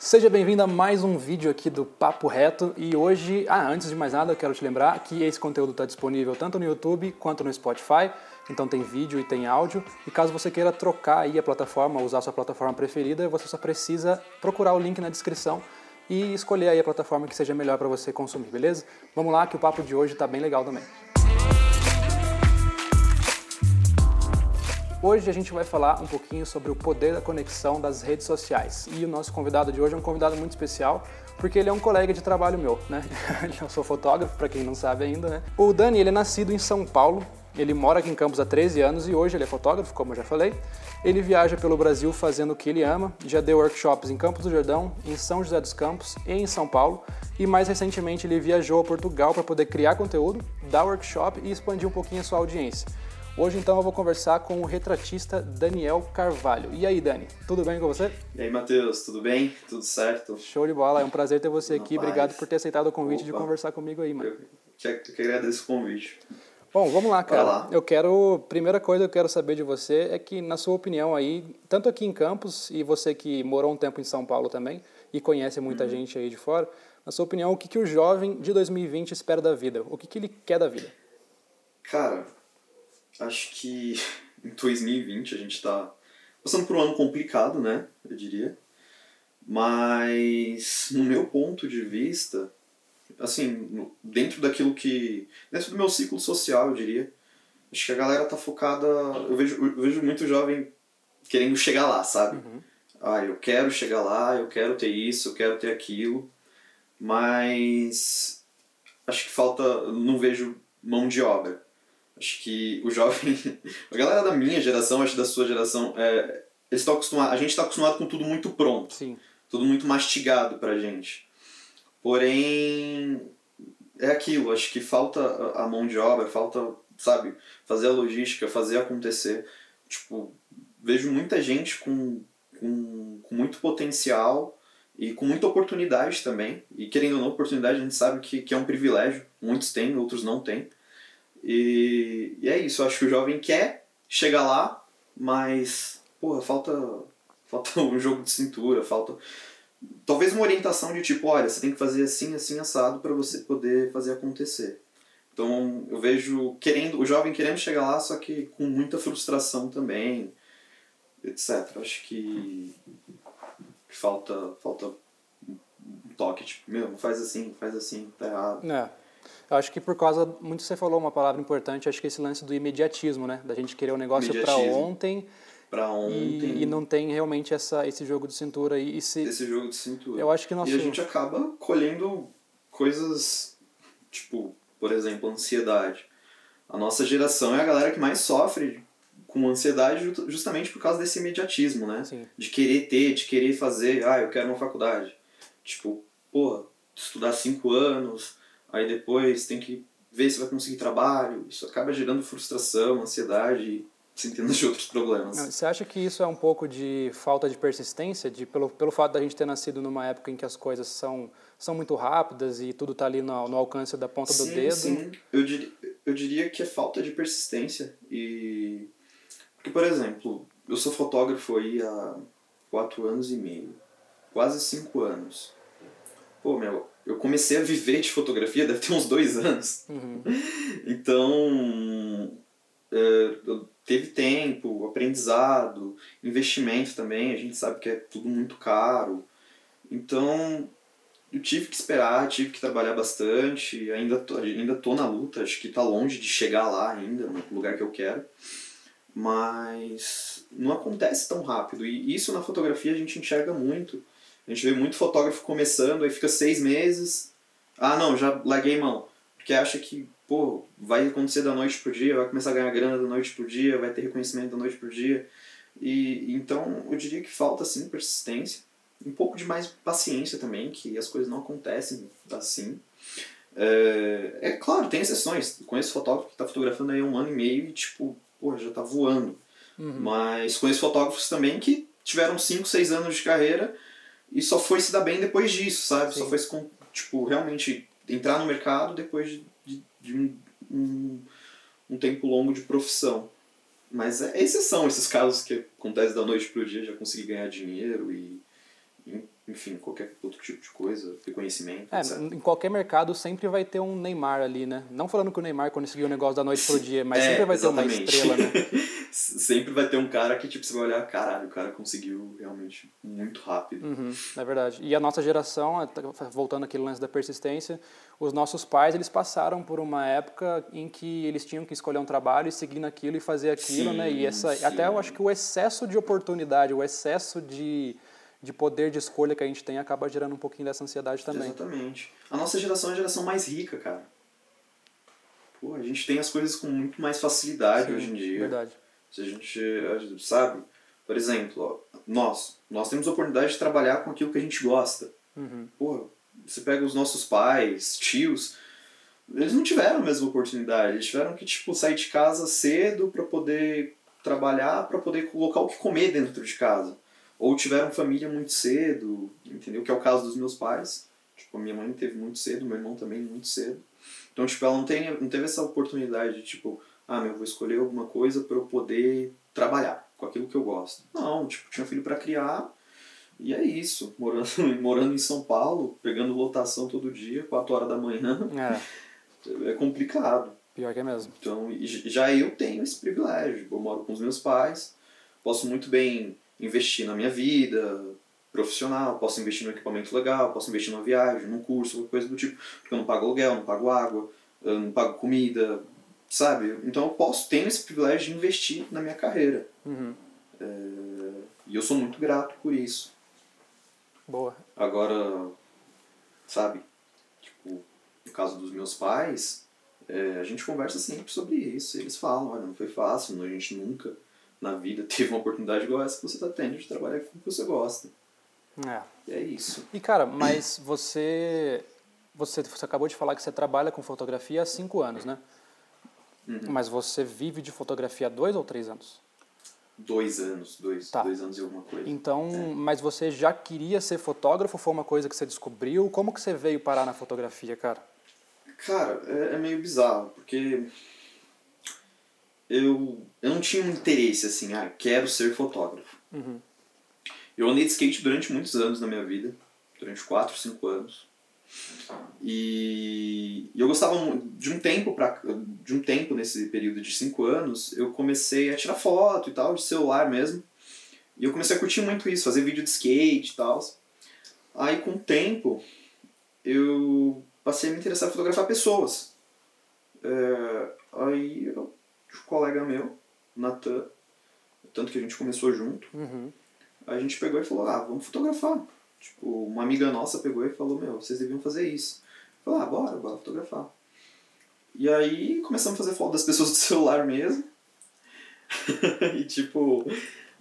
Seja bem-vindo a mais um vídeo aqui do Papo Reto e hoje, ah, antes de mais nada, eu quero te lembrar que esse conteúdo está disponível tanto no YouTube quanto no Spotify, então tem vídeo e tem áudio. E caso você queira trocar aí a plataforma, usar a sua plataforma preferida, você só precisa procurar o link na descrição e escolher aí a plataforma que seja melhor para você consumir, beleza? Vamos lá que o papo de hoje está bem legal também. Hoje a gente vai falar um pouquinho sobre o poder da conexão das redes sociais. E o nosso convidado de hoje é um convidado muito especial, porque ele é um colega de trabalho meu, né? Eu sou fotógrafo, para quem não sabe ainda, né? O Dani, ele é nascido em São Paulo, ele mora aqui em Campos há 13 anos e hoje ele é fotógrafo, como eu já falei. Ele viaja pelo Brasil fazendo o que ele ama, já deu workshops em Campos do Jordão, em São José dos Campos e em São Paulo. E mais recentemente ele viajou a Portugal para poder criar conteúdo, dar workshop e expandir um pouquinho a sua audiência. Hoje então eu vou conversar com o retratista Daniel Carvalho. E aí, Dani, tudo bem com você? E aí, Matheus, tudo bem? Tudo certo? Show de bola, é um prazer ter você aqui. Obrigado por ter aceitado o convite Opa. de conversar comigo aí, mano. Eu que, eu que agradeço o convite. Bom, vamos lá, cara. Lá. Eu quero, primeira coisa que eu quero saber de você é que, na sua opinião aí, tanto aqui em Campos e você que morou um tempo em São Paulo também e conhece muita uhum. gente aí de fora, na sua opinião, o que, que o jovem de 2020 espera da vida? O que, que ele quer da vida? Cara, acho que em 2020 a gente está passando por um ano complicado, né? Eu diria. Mas, no meu ponto de vista, assim, dentro daquilo que. dentro do meu ciclo social, eu diria, acho que a galera tá focada. Eu vejo, eu vejo muito jovem querendo chegar lá, sabe? Uhum. Ah, eu quero chegar lá, eu quero ter isso, eu quero ter aquilo, mas acho que falta. não vejo mão de obra. Acho que o jovem, a galera da minha geração, acho da sua geração, é, eles estão acostumados, a gente está acostumado com tudo muito pronto. Sim. Tudo muito mastigado pra gente. Porém, é aquilo, acho que falta a mão de obra, falta, sabe, fazer a logística, fazer acontecer. Tipo, vejo muita gente com, com, com muito potencial e com muita oportunidade também. E querendo ou não, oportunidade a gente sabe que, que é um privilégio. Muitos têm, outros não têm. E, e é isso, eu acho que o jovem quer chegar lá, mas, porra, falta, falta um jogo de cintura, falta talvez uma orientação de tipo, olha, você tem que fazer assim, assim, assado para você poder fazer acontecer. Então eu vejo querendo, o jovem querendo chegar lá, só que com muita frustração também, etc. Acho que falta, falta um toque, tipo, meu, faz assim, faz assim, tá errado. É. Eu acho que por causa, muito você falou uma palavra importante, acho que esse lance do imediatismo, né? Da gente querer o um negócio para ontem. Para ontem. E, e, não tem realmente essa, esse jogo de cintura aí. E se, esse jogo de cintura. Eu acho que nosso... E a gente acaba colhendo coisas, tipo, por exemplo, ansiedade. A nossa geração é a galera que mais sofre com ansiedade justamente por causa desse imediatismo, né? Sim. De querer ter, de querer fazer, ah, eu quero uma faculdade. Tipo, porra, estudar cinco anos, aí depois tem que ver se vai conseguir trabalho. Isso acaba gerando frustração, ansiedade, centenas de outros problemas. Você acha que isso é um pouco de falta de persistência, de pelo, pelo fato da gente ter nascido numa época em que as coisas são, são muito rápidas e tudo está ali no, no alcance da ponta sim, do dedo? Sim, eu diria, eu diria que é falta de persistência. E... Porque, por exemplo, eu sou fotógrafo aí há quatro anos e meio, quase cinco anos. Pô, meu, eu comecei a viver de fotografia deve ter uns dois anos. Uhum. Então, é, teve tempo, aprendizado, investimento também, a gente sabe que é tudo muito caro. Então, eu tive que esperar, tive que trabalhar bastante, ainda tô, ainda tô na luta, acho que tá longe de chegar lá ainda, no lugar que eu quero. Mas não acontece tão rápido. E isso na fotografia a gente enxerga muito a gente vê muito fotógrafo começando, aí fica seis meses. Ah, não, já larguei mão. Porque acha que, pô, vai acontecer da noite pro dia, vai começar a ganhar grana da noite pro dia, vai ter reconhecimento da noite pro dia. E então eu diria que falta sim persistência, um pouco de mais paciência também, que as coisas não acontecem assim. É, é claro, tem exceções. Conheço fotógrafo que está fotografando aí um ano e meio e tipo, pô, já está voando. Uhum. Mas conheço fotógrafos também que tiveram 5, 6 anos de carreira e só foi se dar bem depois disso, sabe? Sim. Só foi se, tipo, realmente entrar no mercado depois de, de, de um, um, um, tempo longo de profissão. Mas é exceção esses casos que acontecem da noite pro dia, já conseguir ganhar dinheiro e, enfim, qualquer outro tipo de coisa, reconhecimento, É, etc. em qualquer mercado sempre vai ter um Neymar ali, né? Não falando que o Neymar conseguiu o negócio da noite pro dia, mas É, sempre vai ter uma exatamente. estrela, né? Sempre vai ter um cara que, tipo, você vai olhar, caralho, o cara conseguiu realmente muito rápido. Uhum, é verdade. E a nossa geração, até voltando aquele lance da persistência, os nossos pais, eles passaram por uma época em que eles tinham que escolher um trabalho e seguir naquilo e fazer aquilo, Sim, né? E essa, sim. até eu acho que o excesso de oportunidade, o excesso de, de poder de escolha que a gente tem acaba gerando um pouquinho dessa ansiedade também. Exatamente. A nossa geração é a geração mais rica, cara. Pô, a gente tem as coisas com muito mais facilidade Sim, hoje em dia. Verdade. Se a gente, sabe? Por exemplo, ó, nós, nós temos a oportunidade de trabalhar com aquilo que a gente gosta. Uhum. Porra, você pega os nossos pais, tios, eles não tiveram a mesma oportunidade. Eles tiveram que, tipo, sair de casa cedo para poder trabalhar, para poder colocar o que comer dentro de casa. Ou tiveram família muito cedo, entendeu? Que é o caso dos meus pais. Tipo, a minha mãe teve muito cedo, meu irmão também muito cedo. Então, tipo, ela não, tem, não teve essa oportunidade de, tipo, ah, meu, vou escolher alguma coisa para eu poder trabalhar com aquilo que eu gosto. Não, tipo, tinha filho para criar e é isso. Morando, morando em São Paulo, pegando lotação todo dia, 4 horas da manhã, É, é complicado. pior que é mesmo. Então, já eu tenho esse privilégio. Eu moro com os meus pais, posso muito bem investir na minha vida profissional, posso investir num equipamento legal, posso investir numa viagem, num curso, coisa do tipo. Porque eu não pago aluguel, não pago água, não pago comida, sabe? Então eu posso, tenho esse privilégio de investir na minha carreira. Uhum. E eu sou muito grato por isso. Boa. Agora, sabe, tipo, no caso dos meus pais, é, a gente conversa sempre sobre isso. Eles falam, olha, não foi fácil, a gente nunca na vida teve uma oportunidade igual essa que você está tendo de trabalhar com o que você gosta. É. E é isso. E cara, mas você, você você acabou de falar que você trabalha com fotografia há cinco anos, né? Uhum. Mas você vive de fotografia há dois ou três anos? Dois anos, dois, Tá. dois anos e alguma coisa. Então, É. mas você já queria ser fotógrafo? Foi uma coisa que você descobriu? Como que você veio parar na fotografia, cara? Cara, é, é meio bizarro, porque eu, eu não tinha um interesse assim, ah, quero ser fotógrafo. Uhum. Eu andei de skate durante muitos anos na minha vida, durante 4, 5 anos. E, e eu gostava de um tempo para de um tempo nesse período de 5 anos, eu comecei a tirar foto e tal, de celular mesmo. E eu comecei a curtir muito isso, fazer vídeo de skate e tal. Aí com o tempo, eu passei a me interessar em fotografar pessoas. É, aí eu, um colega meu, Natan, tanto que a gente começou junto, Uhum. a gente pegou e falou, ah, vamos fotografar. Tipo, uma amiga nossa pegou e falou, meu, vocês deviam fazer isso. Eu falei, ah, bora, bora fotografar. E aí começamos a fazer foto das pessoas do celular mesmo. e tipo,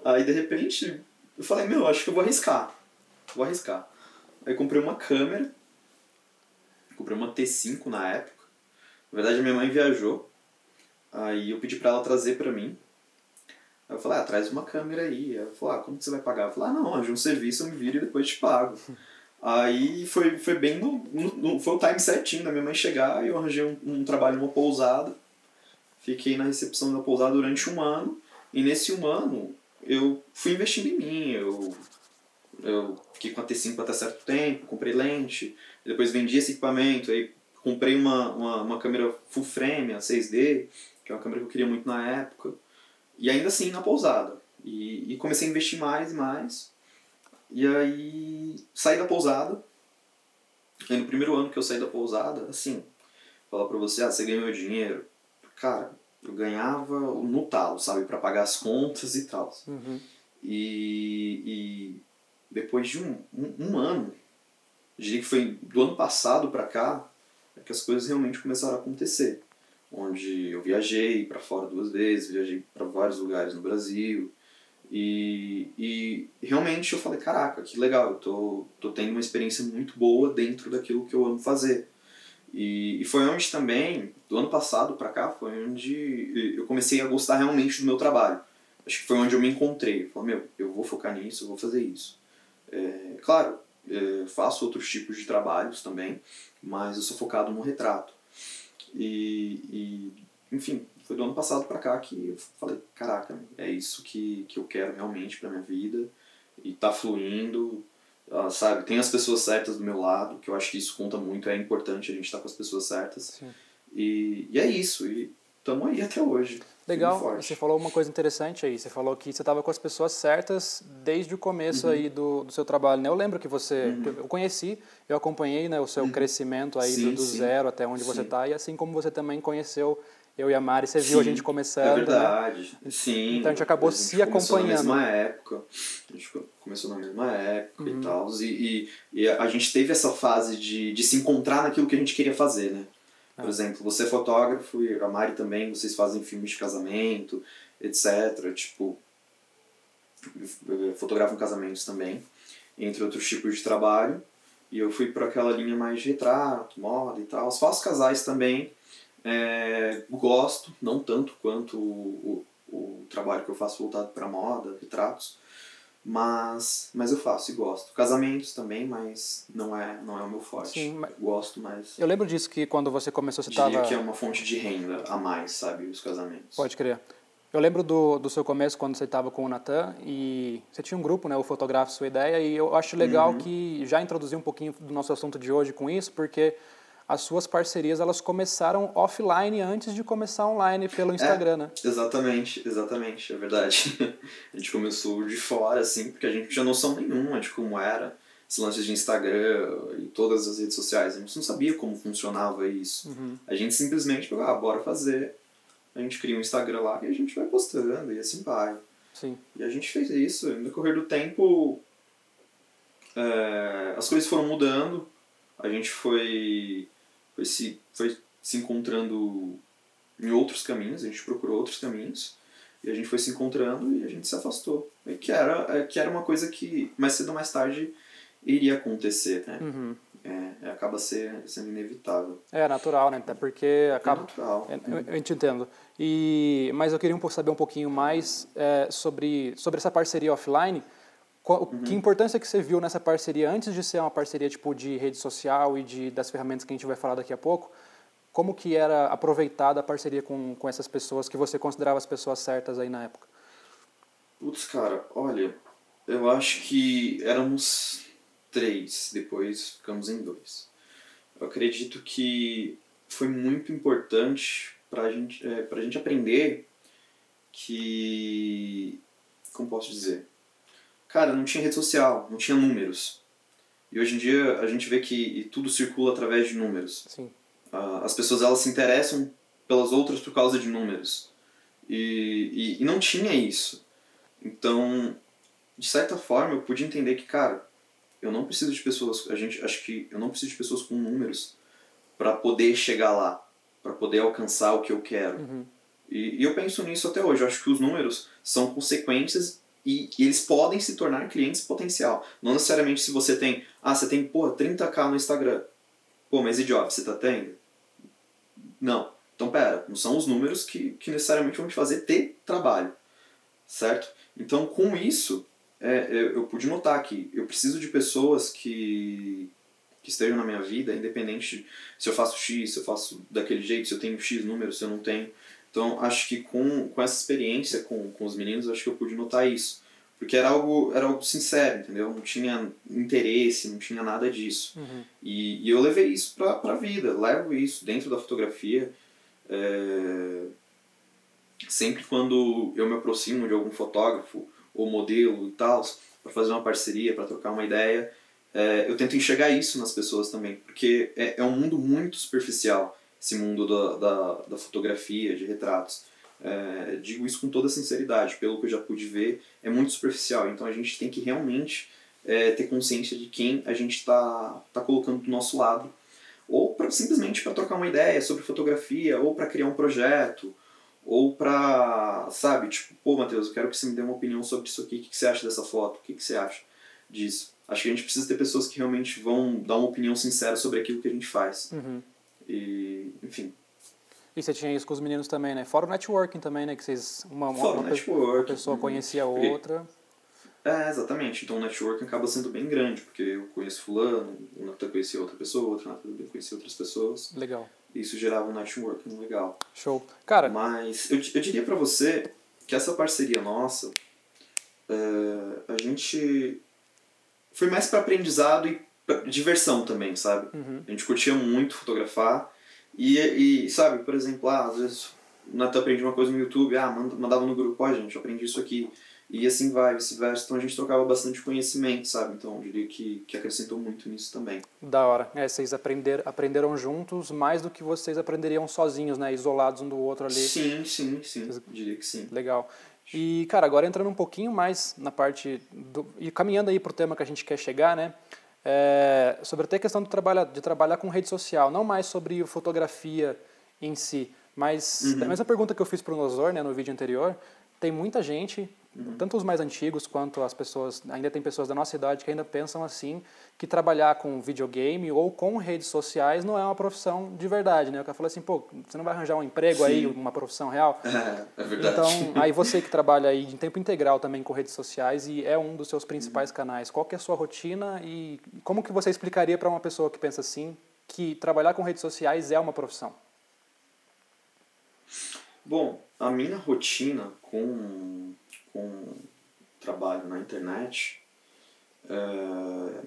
aí de repente eu falei, meu, acho que eu vou arriscar. Vou arriscar. Aí comprei uma câmera. Comprei uma T5 na época. Na verdade, minha mãe viajou. Aí eu pedi pra ela trazer pra mim. Eu falei, ah, traz uma câmera aí. Ela falou, ah, como que você vai pagar? Eu falei, ah, não, arranja um serviço, eu me viro e depois te pago. aí foi, foi bem no, no- Foi o time certinho da minha mãe chegar e eu arranjei um, um trabalho numa pousada. Fiquei na recepção da pousada durante um ano. E nesse um ano eu fui investindo em mim. Eu, eu fiquei com a T5 até certo tempo, comprei lente, depois vendi esse equipamento, aí comprei uma, uma, uma câmera full frame, a 6D, que é uma câmera que eu queria muito na época. E ainda assim na pousada. E, e comecei a investir mais e mais. E aí saí da pousada. E no primeiro ano que eu saí da pousada, assim, falar pra você, ah, você ganhou dinheiro. Cara, eu ganhava no talo, sabe? para pagar as contas e tal. Uhum. E, e depois de um, um, um ano, diria que foi do ano passado para cá, é que as coisas realmente começaram a acontecer. Onde eu viajei para fora duas vezes, viajei para vários lugares no Brasil. E, e realmente eu falei, caraca, que legal, eu tô, tô tendo uma experiência muito boa dentro daquilo que eu amo fazer. E, e foi onde também, do ano passado para cá, foi onde eu comecei a gostar realmente do meu trabalho. Acho que foi onde eu me encontrei. Eu falei, meu, eu vou focar nisso, eu vou fazer isso. É, claro, é, faço outros tipos de trabalhos também, mas eu sou focado no retrato. E, e enfim, foi do ano passado para cá que eu falei, caraca, é isso que, que eu quero realmente para minha vida e tá fluindo Uh, sabe? Tem as pessoas certas do meu lado, que eu acho que isso conta muito, é importante a gente estar com as pessoas certas. E, e é isso, e estamos aí até hoje. Legal, você falou uma coisa interessante aí. Você falou que você estava com as pessoas certas desde o começo uhum. aí do, do seu trabalho. Né? Eu lembro que você, uhum. eu conheci, eu acompanhei né, o seu uhum. crescimento aí sim, do, do zero até onde sim. você está e assim como você também conheceu eu e a Mari, você sim, viu a gente começando. É verdade, né? sim. Então a gente acabou a gente se acompanhando. na mesma época, a gente começou na mesma época uhum. e tal. E, e, e, a gente teve essa fase de, de se encontrar naquilo que a gente queria fazer, né? Por ah. exemplo, você é fotógrafo e a Mari também, vocês fazem filmes de casamento, etc. Tipo, fotografam casamentos também, entre outros tipos de trabalho. E eu fui para aquela linha mais de retrato, moda e tal. Faço casais também. É, gosto, não tanto quanto o, o, o trabalho que eu faço voltado para moda, retratos. Mas, mas eu faço e gosto. Casamentos também, mas não é, não é o meu forte. Sim, mas... Gosto, mas... Eu lembro disso que quando você começou, você estava... que é uma fonte de renda a mais, sabe, os casamentos. Pode crer. Eu lembro do, do seu começo, quando você estava com o Natan, e você tinha um grupo, né, o Fotografo Sua Ideia, e eu acho legal uhum. que já introduzi um pouquinho do nosso assunto de hoje com isso, porque as suas parcerias elas começaram offline antes de começar online pelo Instagram, é, né? Exatamente, exatamente, é verdade. a gente começou de fora, assim, porque a gente não tinha noção nenhuma de como era esse lance de Instagram e todas as redes sociais. A gente não sabia como funcionava isso. Uhum. A gente simplesmente falou, ah, bora fazer. A gente cria um Instagram lá e a gente vai postando e assim vai. Sim. E a gente fez isso. No decorrer do tempo, é, as coisas foram mudando. A gente foi foi se, foi se encontrando em outros caminhos, a gente procurou outros caminhos, e a gente foi se encontrando e a gente se afastou. E que era, é, que era uma coisa que mais cedo ou mais tarde iria acontecer, né? Uhum. É, é acaba ser, sendo inevitável. É natural, né? Até porque acaba. É natural. Eu, eu te entendo. E, mas eu queria saber um pouquinho mais é, sobre, sobre essa parceria offline. Qual, uhum. Que importância que você viu nessa parceria antes de ser uma parceria tipo de rede social e de das ferramentas que a gente vai falar daqui a pouco? Como que era aproveitada a parceria com, com essas pessoas que você considerava as pessoas certas aí na época? Putz, cara, olha, eu acho que éramos três, depois ficamos em dois. Eu acredito que foi muito importante para gente, é, a gente aprender que. Como posso dizer? Cara, não tinha rede social, não tinha números. E hoje em dia a gente vê que tudo circula através de números. Sim. Uh, as pessoas elas se interessam pelas outras por causa de números. E, e, e, não tinha isso. Então, de certa forma, eu pude entender que, cara, eu não preciso de pessoas, a gente acho que eu não preciso de pessoas com números para poder chegar lá, para poder alcançar o que eu quero. Uhum. E, e eu penso nisso até hoje. Eu acho que os números são consequências e, eles podem se tornar clientes potencial. Não necessariamente se você tem, ah, você tem, pô, 30k no Instagram. Pô, mas job, você tá tendo? Não. Então, pera, não são os números que, que necessariamente vão te fazer ter trabalho, certo? Então, com isso, é, eu, eu pude notar que eu preciso de pessoas que, que estejam na minha vida, independente se eu faço X, se eu faço daquele jeito, se eu tenho X números, se eu não tenho. Então, acho que com, com essa experiência com, com os meninos, acho que eu pude notar isso. Porque era algo, era algo sincero, entendeu? Não tinha interesse, não tinha nada disso. Uhum. E, e eu levei isso para a vida, levo isso dentro da fotografia. É... Sempre quando eu me aproximo de algum fotógrafo ou modelo e tal, para fazer uma parceria, para trocar uma ideia, é, eu tento enxergar isso nas pessoas também, porque é, é um mundo muito superficial esse mundo da, da, da fotografia, de retratos. É, digo isso com toda sinceridade, pelo que eu já pude ver, é muito superficial. Então a gente tem que realmente é, ter consciência de quem a gente está tá colocando do nosso lado. Ou pra, simplesmente para trocar uma ideia sobre fotografia, ou para criar um projeto, ou para, sabe, tipo, pô, Matheus, eu quero que você me dê uma opinião sobre isso aqui, o que, que você acha dessa foto, o que, que você acha disso. Acho que a gente precisa ter pessoas que realmente vão dar uma opinião sincera sobre aquilo que a gente faz. Uhum. E, enfim. E você tinha isso com os meninos também, né? Fora o networking também, né? Que vocês, uma, uma, Fora uma, uma pessoa conhecia a outra. É, exatamente. Então o networking acaba sendo bem grande, porque eu conheço fulano, o Nathan conhecia outra pessoa, o outro Nathan também conhecia outras pessoas. Legal. E isso gerava um networking legal. Show. Cara... Mas eu, eu diria para você que essa parceria nossa, é, a gente foi mais para aprendizado e diversão também, sabe? Uhum. A gente curtia muito fotografar. E, e sabe, por exemplo, ah, às vezes o Natan aprende uma coisa no YouTube, ah, manda- mandava no grupo, ó, gente, eu aprendi isso aqui. E assim vai, vice-versa. Então a gente trocava bastante conhecimento, sabe? Então eu diria que, que acrescentou muito nisso também. Da hora. É, vocês aprender, aprenderam juntos mais do que vocês aprenderiam sozinhos, né? Isolados um do outro ali. Sim, sim, sim. Eu diria que sim. Legal. E, cara, agora entrando um pouquinho mais na parte do, e caminhando aí pro tema que a gente quer chegar, né? É, sobre até a questão de trabalhar, de trabalhar com rede social, não mais sobre fotografia em si, mas Uhum. a mesma pergunta que eu fiz pro Nosor, né, no vídeo anterior, tem muita gente, Uhum. tanto os mais antigos quanto as pessoas, ainda tem pessoas da nossa idade que ainda pensam assim, que trabalhar com videogame ou com redes sociais não é uma profissão de verdade, né? O cara falou assim, pô, você não vai arranjar um emprego aí, Sim. uma profissão real? É, é verdade. Então, aí você que trabalha aí em tempo integral também com redes sociais e é um dos seus principais canais, qual que é a sua rotina e como que você explicaria para uma pessoa que pensa assim que trabalhar com redes sociais é uma profissão? Bom, a minha rotina com, com trabalho na internet, é,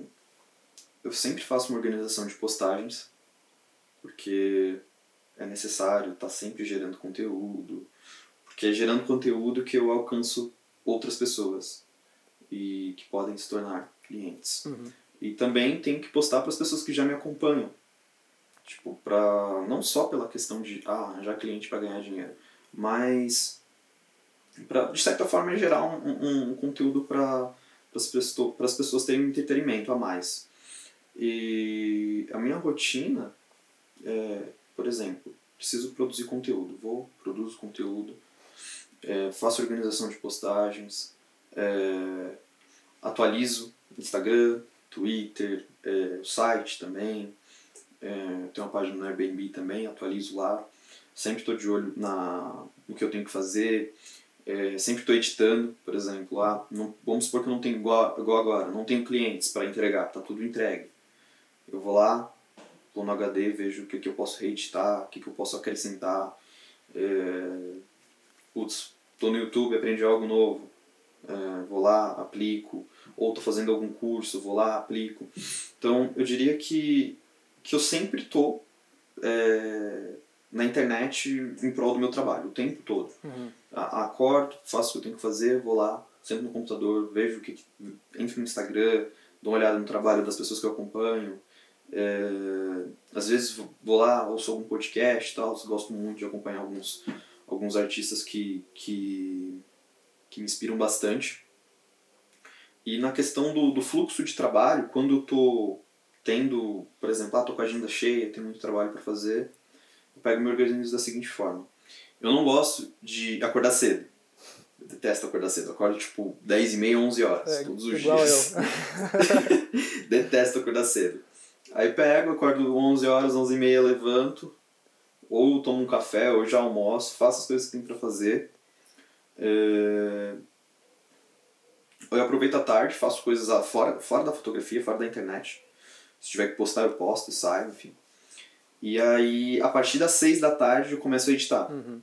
eu sempre faço uma organização de postagens, porque é necessário estar sempre gerando conteúdo, porque é gerando conteúdo que eu alcanço outras pessoas e que podem se tornar clientes. Uhum. E também tenho que postar para as pessoas que já me acompanham. Tipo, pra, não só pela questão de ah, arranjar cliente para ganhar dinheiro, mas pra, de certa forma gerar um, um, conteúdo para as pessoas, pessoas terem um entretenimento a mais. E a minha rotina é, por exemplo, preciso produzir conteúdo, vou, produzo conteúdo, é, faço organização de postagens, é, atualizo Instagram, Twitter, é, o site também, é, tenho uma página no Airbnb também, atualizo lá, sempre estou de olho na, no que eu tenho que fazer, é, sempre estou editando, por exemplo, lá, não, vamos supor que eu não tenho igual, igual agora, não tenho clientes para entregar, está tudo entregue. Eu vou lá, vou no HD, vejo o que, que eu posso reeditar, o que, que eu posso acrescentar. É, putz, tô no YouTube, aprendi algo novo, é, vou lá, aplico. Ou tô fazendo algum curso, vou lá, aplico. Então, eu diria que, que eu sempre tô é, na internet em prol do meu trabalho, o tempo todo. Uhum. A- Acordo, faço o que eu tenho que fazer, vou lá, sento no computador, vejo o que, entro no Instagram, dou uma olhada no trabalho das pessoas que eu acompanho. É, às vezes vou lá, ouço algum podcast e tal, gosto muito de acompanhar alguns, alguns artistas que, que, que me inspiram bastante. E na questão do, do fluxo de trabalho, quando eu tô tendo, por exemplo, ah, tô com a agenda cheia, tenho muito trabalho para fazer, eu pego e me organizo da seguinte forma. Eu não gosto de acordar cedo. Eu detesto acordar cedo. Eu acordo tipo 10 e meia, 11 horas, É, todos os dias. detesto acordar cedo. Aí pego, acordo 11 horas, 11 e meia, levanto, ou tomo um café, ou já almoço, faço as coisas que tem para fazer. É... Eu aproveito a tarde, faço coisas a- fora, fora da fotografia, fora da internet. Se tiver que postar, eu posto e saio, enfim. E aí, a partir das 6 da tarde, eu começo a editar. Uhum.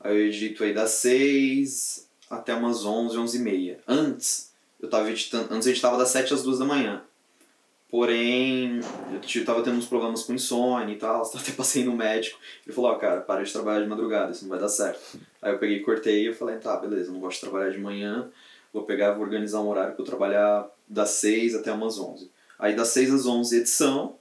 Aí eu edito aí das 6 até umas 11, 11 e meia. Antes, eu tava editando, antes eu editava das 7 às 2 da manhã. Porém, eu tava tendo uns problemas com insônia e tal, até passei no médico. Ele falou, ó, cara, para de trabalhar de madrugada, isso não vai dar certo. Aí eu peguei cortei e eu falei, tá, beleza, não gosto de trabalhar de manhã, vou pegar, vou organizar um horário pra eu trabalhar das 6 até umas 11. Aí das 6 às 11 edição,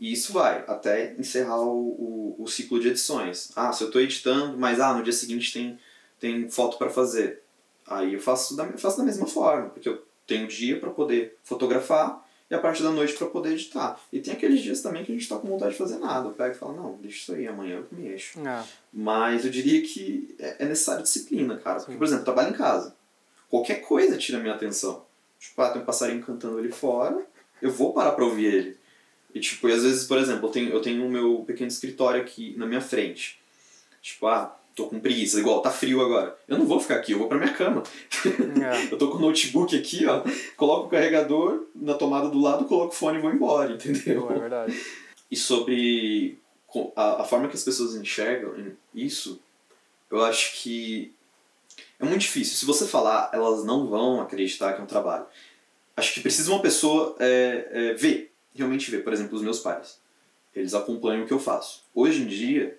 e isso vai até encerrar o, o, o ciclo de edições. Ah, se eu estou editando, mas ah, no dia seguinte tem, tem foto para fazer. Aí eu faço da, faço da mesma forma, porque eu tenho dia para poder fotografar e a parte da noite para poder editar. E tem aqueles dias também que a gente está com vontade de fazer nada. Eu pego e falo, não, deixa isso aí, amanhã eu me mexo. Ah, Mas eu diria que é é necessário disciplina, cara. Porque, Sim. por exemplo, eu trabalho em casa. Qualquer coisa tira a minha atenção. Tipo, ah, tem um passarinho cantando ali fora, eu vou parar pra ouvir ele. E tipo, e às vezes, por exemplo, eu tenho, eu tenho o meu pequeno escritório aqui na minha frente. Tipo, ah, tô com preguiça, igual, tá frio agora. Eu não vou ficar aqui, eu vou pra minha cama. é. Eu tô com o notebook aqui, ó, coloco o carregador na tomada do lado, coloco o fone e vou embora, entendeu? É verdade. E sobre a, a forma que as pessoas enxergam isso, eu acho que é muito difícil. Se você falar, elas não vão acreditar que é um trabalho. acho que precisa uma pessoa é, é, ver, realmente ver. Por exemplo, os meus pais. Eles acompanham o que eu faço. Hoje em dia,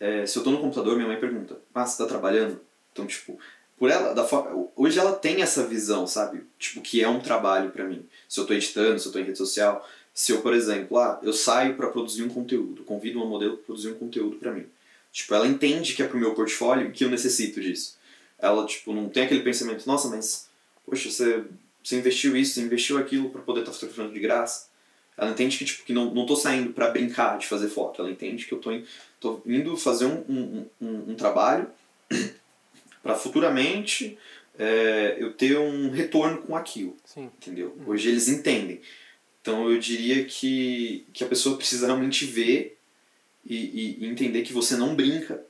é, se eu tô no computador, minha mãe pergunta: Ah, você tá trabalhando? Então, tipo, por ela, da forma, hoje ela tem essa visão, sabe? Tipo, que é um trabalho para mim. Se eu tô editando, se eu tô em rede social, se eu, por exemplo, ah, eu saio para produzir um conteúdo, convido uma modelo para produzir um conteúdo para mim. Tipo, ela entende que é pro meu portfólio que eu necessito disso. Ela, tipo, não tem aquele pensamento, nossa, mas, poxa, você, você investiu isso, você investiu aquilo para poder estar tá fotografando de graça. Ela entende que, tipo, que não, não tô saindo para brincar de fazer foto. Ela entende que eu tô, in, tô indo fazer um, um, um, um trabalho para futuramente é, eu ter um retorno com aquilo. Sim. Entendeu? Hoje eles entendem. Então eu diria que, que a pessoa precisa realmente ver e, e entender que você não brinca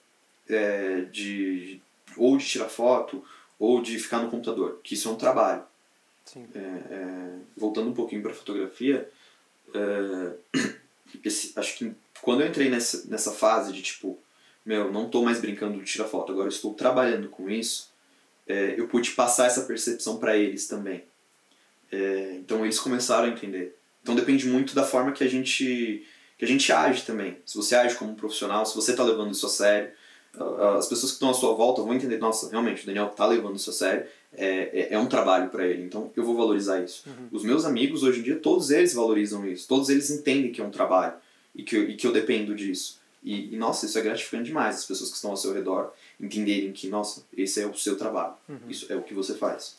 é, de ou de tirar foto ou de ficar no computador, que isso é um trabalho. É, é, voltando um pouquinho para fotografia, é, esse, acho que quando eu entrei nessa, nessa fase de tipo, meu, não estou mais brincando de tirar foto, agora estou trabalhando com isso, é, eu pude passar essa percepção para eles também. É, então eles começaram a entender. Então depende muito da forma que a gente que a gente age também. Se você age como um profissional, se você está levando isso a sério, as pessoas que estão à sua volta vão entender, nossa, realmente, o Daniel está levando isso a sério, é, é, é um trabalho para ele, então eu vou valorizar isso. Uhum. Os meus amigos, hoje em dia, todos eles valorizam isso, todos eles entendem que é um trabalho e que eu, e que eu dependo disso. E, e, nossa, isso é gratificante demais, as pessoas que estão ao seu redor entenderem que, nossa, esse é o seu trabalho, uhum. isso é o que você faz.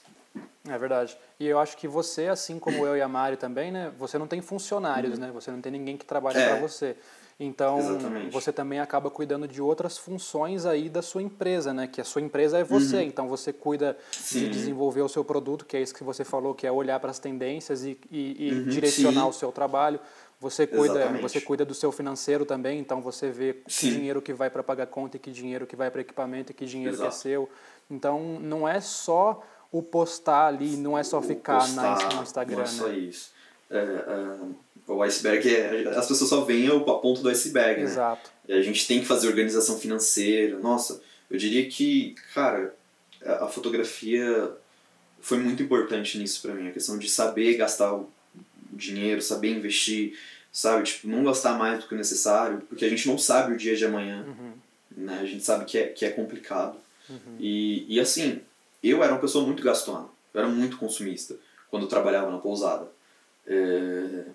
É verdade. E eu acho que você, assim como eu e a Mari também, né? Você não tem funcionários, uhum. né? Você não tem ninguém que trabalhe É. para você. Então, Exatamente. você também acaba cuidando de outras funções aí da sua empresa, né? Que a sua empresa é você. Então, você cuida de Sim. desenvolver o seu produto, que é isso que você falou, que é olhar para as tendências e, e, e Uhum, direcionar sim. o seu trabalho. Você cuida, Exatamente. você cuida do seu financeiro também, então você vê que dinheiro que vai para pagar conta e que dinheiro que vai para equipamento e que dinheiro que é Exato. seu. Então, não é só o postar ali, não é só ficar na, no Instagram, Não é só né? isso. É, é, o iceberg é. As pessoas só veem a ponta do iceberg, né? Exato. E a gente tem que fazer organização financeira. Nossa, eu diria que, cara, a fotografia foi muito importante nisso pra mim. A questão de saber gastar o dinheiro, saber investir, sabe? Tipo, não gastar mais do que o necessário, porque a gente não sabe o dia de amanhã, Uhum. né? A gente sabe que é, que é complicado. E, e assim, eu era uma pessoa muito gastona. Eu era muito consumista quando eu trabalhava na pousada. É,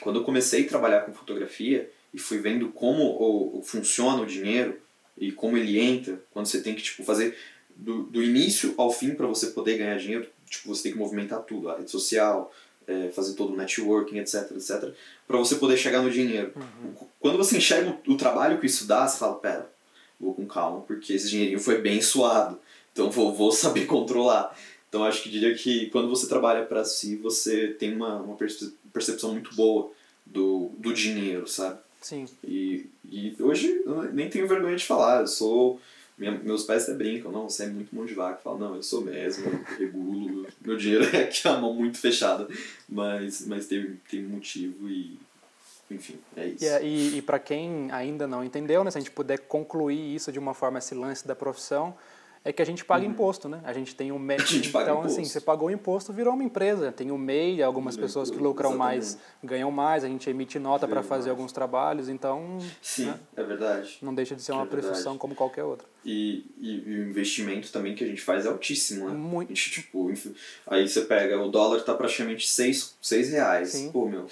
Quando eu comecei a trabalhar com fotografia e fui vendo como o, funciona o dinheiro e como ele entra, quando você tem que tipo, fazer do, do início ao fim para você poder ganhar dinheiro, tipo, você tem que movimentar tudo, a rede social, é, fazer todo o networking, etc, etc, para você poder chegar no dinheiro. Quando você enxerga o, o trabalho que isso dá, você fala, pera, vou com calma, porque esse dinheirinho foi bem suado, então vou, vou saber controlar. Então acho que diria que quando você trabalha para si, você tem uma, uma perce- percepção muito boa do, do dinheiro, sabe? Sim. E, e hoje eu nem tenho vergonha de falar, eu sou. minha- meus pais até brincam, não, você é muito mão de vaca. Falo, não, eu sou mesmo, eu regulo, meu dinheiro é que é a mão muito fechada. Mas, mas tem, tem motivo e. Enfim, é isso. E, e para quem ainda não entendeu, né, se a gente puder concluir isso de uma forma, esse lance da profissão, é que a gente paga imposto, né? A gente tem o MEI. Uhum. Então, assim, você pagou o imposto, virou uma empresa. Tem o MEI, algumas Virou pessoas que lucram mais exatamente. ganham mais, a gente emite nota para fazer mais. alguns trabalhos, então Sim, né, é verdade. não deixa de ser É uma verdade. profissão como qualquer outra. E, e, e o investimento também que a gente faz é altíssimo, né? Muito. A gente, tipo, aí você pega, o dólar tá praticamente 6, seis reais. Sim. Pô, meu,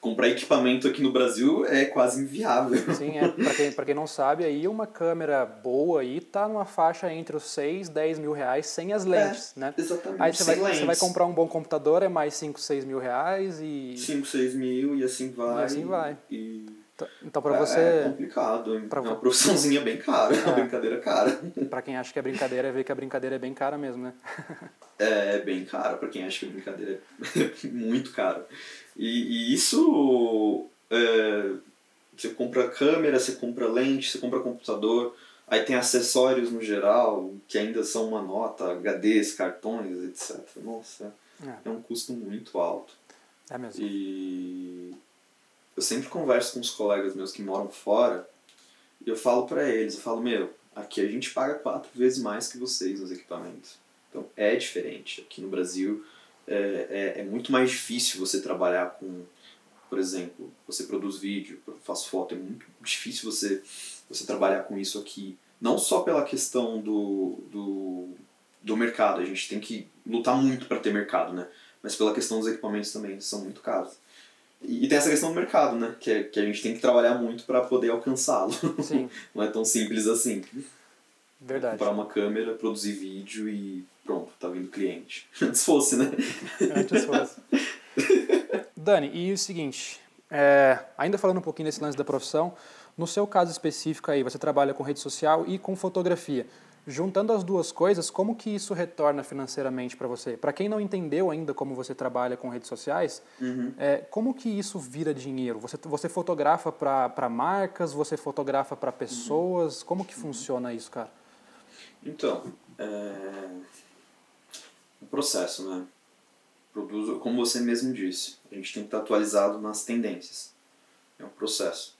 comprar equipamento aqui no Brasil é quase inviável. Sim, é. Pra quem, pra quem não sabe, aí uma câmera boa aí tá numa faixa entre os 6, 10 mil reais sem as lentes, né? Exatamente. Aí você vai, sem você vai lentes. comprar um bom computador, é mais 5, 6 mil reais e... 5, 6 mil e assim vai. E assim vai. E T- Então pra é, você, é complicado. pra é uma profissãozinha bem cara, é uma brincadeira cara. pra quem acha que é brincadeira, é ver que a brincadeira é bem cara mesmo, né? É, é bem cara, pra quem acha que a brincadeira é muito cara. E, e isso. é, você compra câmera, você compra lente, você compra computador, aí tem acessórios no geral, que ainda são uma nota, HDs, cartões, etc. Nossa, É. é um custo muito alto. É mesmo. E eu sempre converso com os colegas meus que moram fora e eu falo pra eles, eu falo, meu, aqui a gente paga quatro vezes mais que vocês nos equipamentos. Então é diferente. Aqui no Brasil é, é, é muito mais difícil você trabalhar com, por exemplo, você produz vídeo, faz foto, é muito difícil você, você trabalhar com isso aqui. Não só pela questão do, do, do mercado, a gente tem que lutar muito para ter mercado, né? Mas pela questão dos equipamentos também, são muito caros. E, tem essa questão do mercado, né? Que, é, que a gente tem que trabalhar muito para poder alcançá-lo. Não é tão simples assim. Verdade. Comprar uma câmera, produzir vídeo e pronto, tá vindo cliente. Antes fosse, né? Antes fosse. Dani, e o seguinte, é, ainda falando um pouquinho desse lance da profissão, no seu caso específico aí, você trabalha com rede social e com fotografia. Juntando as duas coisas, como que isso retorna financeiramente para você? Para quem não entendeu ainda como você trabalha com redes sociais, uhum. é, como que isso vira dinheiro? Você, você fotografa para marcas, você fotografa para pessoas? Uhum. Como que funciona isso, cara? Então, é... processo, né? Produzo, como você mesmo disse, a gente tem que estar atualizado nas tendências. É um processo.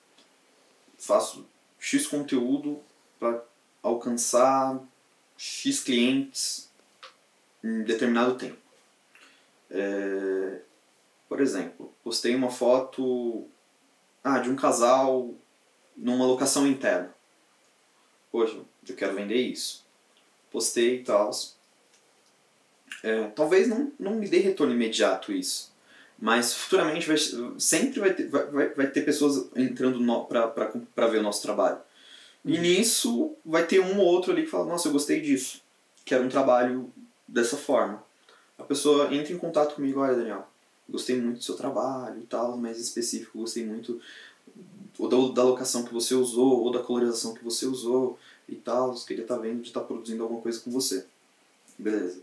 Faço X conteúdo para alcançar X clientes em determinado tempo. É, por exemplo, postei uma foto ah, de um casal numa locação interna. Poxa, eu quero vender isso. Postei e tal. É, talvez não, não me dê retorno imediato isso. Mas futuramente vai, sempre vai ter, vai, vai ter pessoas entrando para ver o nosso trabalho. E uhum. nisso vai ter um ou outro ali que fala, nossa, eu gostei disso. Quero um trabalho dessa forma. A pessoa entra em contato comigo, olha Daniel, gostei muito do seu trabalho e tal, mais específico, gostei muito ou da, da locação que você usou, ou da colorização que você usou e tal, queria estar tá vendo de estar tá produzindo alguma coisa com você. Beleza.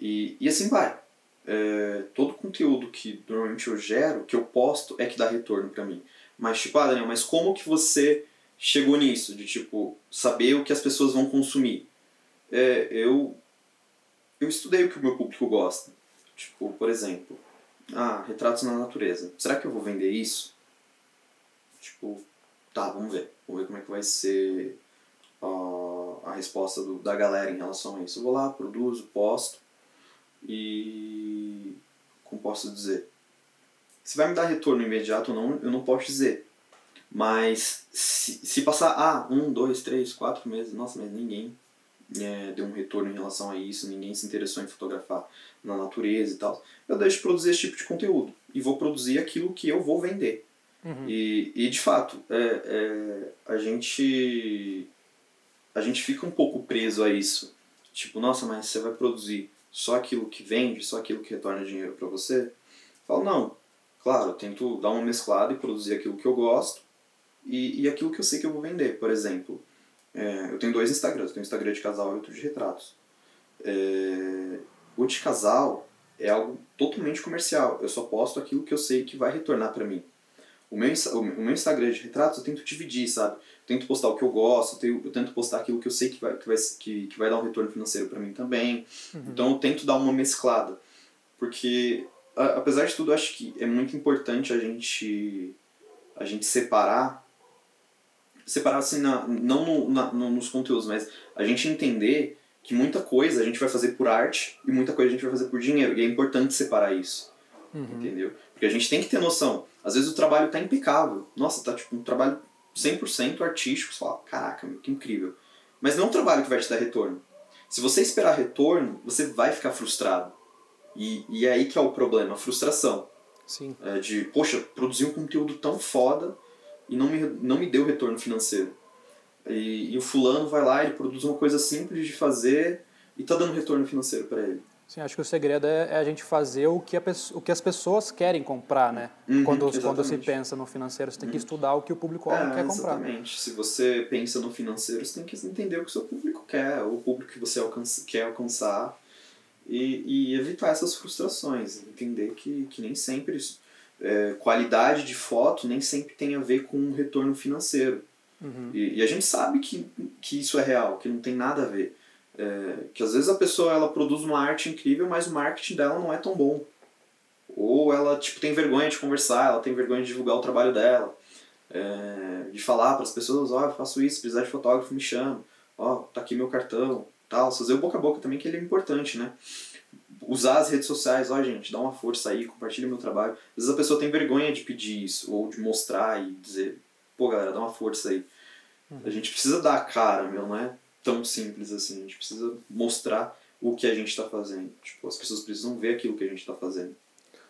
E, e assim vai. É, todo conteúdo que normalmente eu gero, que eu posto, é que dá retorno para mim. Mas tipo, ah Daniel, mas como que você chegou nisso, de tipo, saber o que as pessoas vão consumir. É, eu, eu estudei o que o meu público gosta. Tipo, por exemplo, ah, retratos na natureza. Será que eu vou vender isso? Tipo, tá, vamos ver. Vamos ver como é que vai ser uh, a resposta do, da galera em relação a isso. Eu vou lá, produzo, posto e. Como posso dizer? Se vai me dar retorno imediato ou não, eu não posso dizer. Mas se, se passar, ah, um, dois, três, quatro meses, nossa, mas ninguém é, deu um retorno em relação a isso, ninguém se interessou em fotografar na natureza e tal, eu deixo de produzir esse tipo de conteúdo e vou produzir aquilo que eu vou vender. Uhum. E, e de fato, é, é, a gente a gente fica um pouco preso a isso. Tipo, nossa, mas você vai produzir só aquilo que vende, só aquilo que retorna dinheiro para você? Eu falo, não. Claro, tento dar uma mesclada e produzir aquilo que eu gosto, e, e aquilo que eu sei que eu vou vender. Por exemplo, é, eu tenho dois Instagrams, eu tenho um Instagram de casal e outro de retratos. É, o de casal é algo totalmente comercial, eu só posto aquilo que eu sei que vai retornar para mim. O meu, o meu Instagram de retratos eu tento dividir, sabe? Eu tento postar o que eu gosto, eu tento postar aquilo que eu sei que vai, que vai, que, que vai dar um retorno financeiro para mim também. Uhum. Então eu tento dar uma mesclada. Porque, a, apesar de tudo, eu acho que é muito importante a gente, a gente separar separar assim, na, não no, na, no, nos conteúdos, mas a gente entender que muita coisa a gente vai fazer por arte e muita coisa a gente vai fazer por dinheiro. E é importante separar isso. Uhum. Entendeu? Porque a gente tem que ter noção. Às vezes o trabalho tá impecável. Nossa, tá tipo um trabalho 100% artístico. Você fala, caraca, meu, que incrível. Mas não é um trabalho que vai te dar retorno. Se você esperar retorno, você vai ficar frustrado. E, e é aí que é o problema, a frustração. Sim. É de, poxa, produzir um conteúdo tão foda e não me, não me deu retorno financeiro. E, e o fulano vai lá, ele produz uma coisa simples de fazer e tá dando retorno financeiro para ele. Sim, acho que o segredo é, é, a gente fazer o que, a, o que as pessoas querem comprar, né? Uhum, quando, quando se pensa no financeiro, você tem que uhum. estudar o que o público-alvo é, quer comprar. Exatamente. Se você pensa no financeiro, você tem que entender o que o seu público quer, o público que você alcança, quer alcançar e, e evitar essas frustrações. Entender que, que nem sempre é, qualidade de foto nem sempre tem a ver com um retorno financeiro. Uhum. E, e, a gente sabe que, que isso é real, que não tem nada a ver. É, que às vezes a pessoa ela produz uma arte incrível, mas o marketing dela não é tão bom. Ou ela tipo, tem vergonha de conversar, ela tem vergonha de divulgar o trabalho dela. É, de falar para as pessoas, ó, oh, eu faço isso, se precisar de fotógrafo, me chama. Ó, oh, tá aqui meu cartão. Tal, fazer o boca a boca também, que ele é importante, né? usar as redes sociais, ó, gente, dá uma força aí, compartilha meu trabalho. Às vezes a pessoa tem vergonha de pedir isso, ou de mostrar e dizer, pô, galera, dá uma força aí. Uhum. A gente precisa dar a cara, meu, não é tão simples assim. A gente precisa mostrar o que a gente está fazendo. Tipo, as pessoas precisam ver aquilo que a gente está fazendo.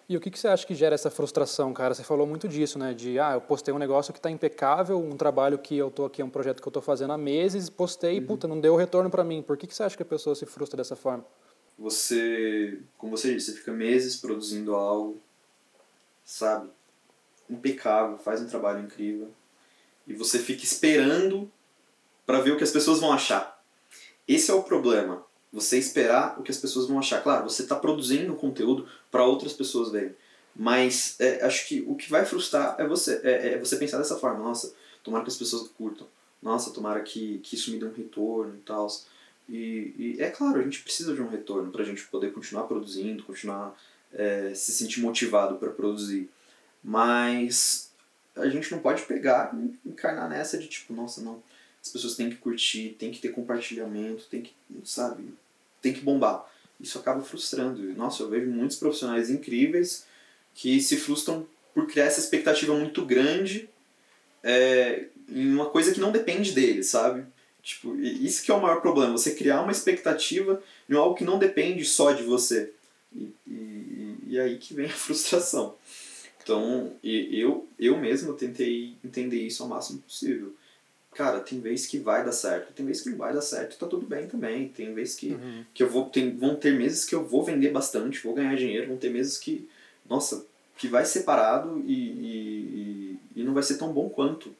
E o que, que você acha que gera essa frustração, cara? Você falou muito disso, né? De, ah, eu postei um negócio que está impecável, um trabalho que eu tô aqui, é um projeto que eu estou fazendo há meses, postei uhum. e, puta, não deu retorno para mim. Por que, que você acha que a pessoa se frustra dessa forma? Você, como você disse, você fica meses produzindo algo, sabe? Impecável, faz um trabalho incrível. E você fica esperando para ver o que as pessoas vão achar. Esse é o problema. Você esperar o que as pessoas vão achar. Claro, você está produzindo conteúdo para outras pessoas verem. Mas é, acho que o que vai frustrar é você. É, é, você pensar dessa forma. Nossa, tomara que as pessoas curtam. Nossa, tomara que, que isso me dê um retorno e tal. E, e, é claro, a gente precisa de um retorno para a gente poder continuar produzindo, continuar é, se sentir motivado para produzir. Mas a gente não pode pegar e encarnar nessa de tipo, nossa, não as pessoas têm que curtir, tem que ter compartilhamento, tem que, sabe, tem que bombar. Isso acaba frustrando. Nossa, eu vejo muitos profissionais incríveis que se frustram por criar essa expectativa muito grande é, em uma coisa que não depende deles, sabe? Tipo, isso que é o maior problema, você criar uma expectativa em algo que não depende só de você. E, e, e aí que vem a frustração. Então, eu, eu mesmo tentei entender isso ao máximo possível cara, tem vezes que vai dar certo, tem vezes que não vai dar certo, tá tudo bem também. Tem vezes que, uhum. que eu vou. Tem, vão ter meses que eu vou vender bastante, vou ganhar dinheiro, vão ter meses que, nossa, que vai ser parado e, e, e não vai ser tão bom quanto.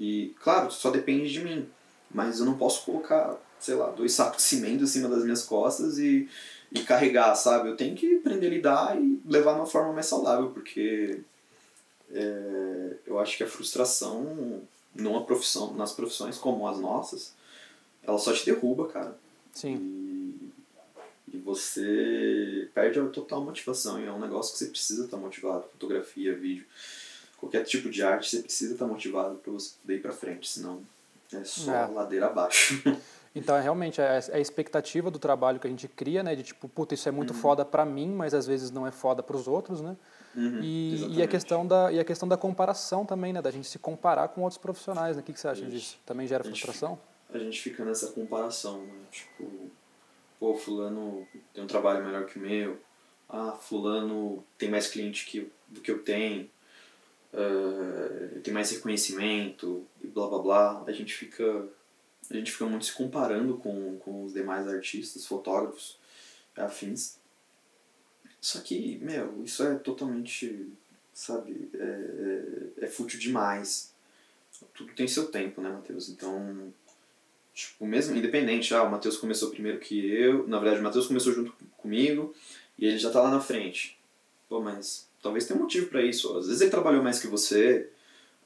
E, claro, só depende de mim. Mas eu não posso colocar, sei lá, dois sacos de cimento em cima das minhas costas e, e carregar, sabe? Eu tenho que aprender a lidar e levar de uma forma mais saudável, porque é, eu acho que a frustração numa profissão, nas profissões como as nossas, ela só te derruba, cara. Sim. E, e você perde a total motivação. E é um negócio que você precisa estar motivado. Fotografia, vídeo, qualquer tipo de arte, você precisa estar motivado para você poder ir para frente, senão é só é. ladeira abaixo. Então, é realmente, é, é a expectativa do trabalho que a gente cria, né? De tipo, puta, isso é muito uhum. foda para mim, mas às vezes não é foda para os outros, né? Uhum, e, e, a questão da, e a questão da comparação também, né? Da gente se comparar com outros profissionais, né? O que, que você acha disso? Também gera frustração? A gente fica nessa comparação, né? Tipo, pô, fulano tem um trabalho melhor que o meu. Ah, fulano tem mais cliente que, do que eu tenho. Uh, tem mais reconhecimento e blá blá blá. A gente fica, a gente fica muito se comparando com, com os demais artistas, fotógrafos, afins. Só que, meu, isso é totalmente, sabe, é, é, é fútil demais. Tudo tem seu tempo, né, Matheus? Então, tipo, mesmo independente, ah, o Matheus começou primeiro que eu, na verdade o Matheus começou junto comigo e ele já tá lá na frente. Pô, mas talvez tenha um motivo para isso. Às vezes ele trabalhou mais que você,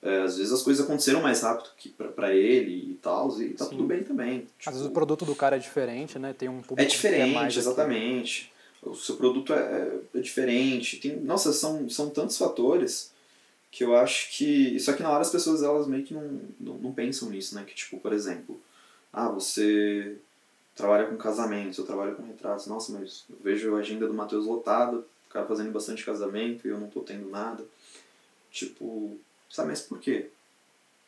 é, às vezes as coisas aconteceram mais rápido que para ele e tal, e tá Sim. tudo bem também. Tipo, às vezes o produto do cara é diferente, né? Tem um público É diferente, exatamente. Aqui o seu produto é, é diferente. Tem, nossa, são, são tantos fatores que eu acho que. Só que na hora as pessoas elas meio que não, não, não pensam nisso, né? Que tipo, por exemplo, ah, você trabalha com casamentos, eu trabalho com retratos. Nossa, mas eu vejo a agenda do Matheus lotada, cara fazendo bastante casamento e eu não tô tendo nada. Tipo, sabe, mas por quê?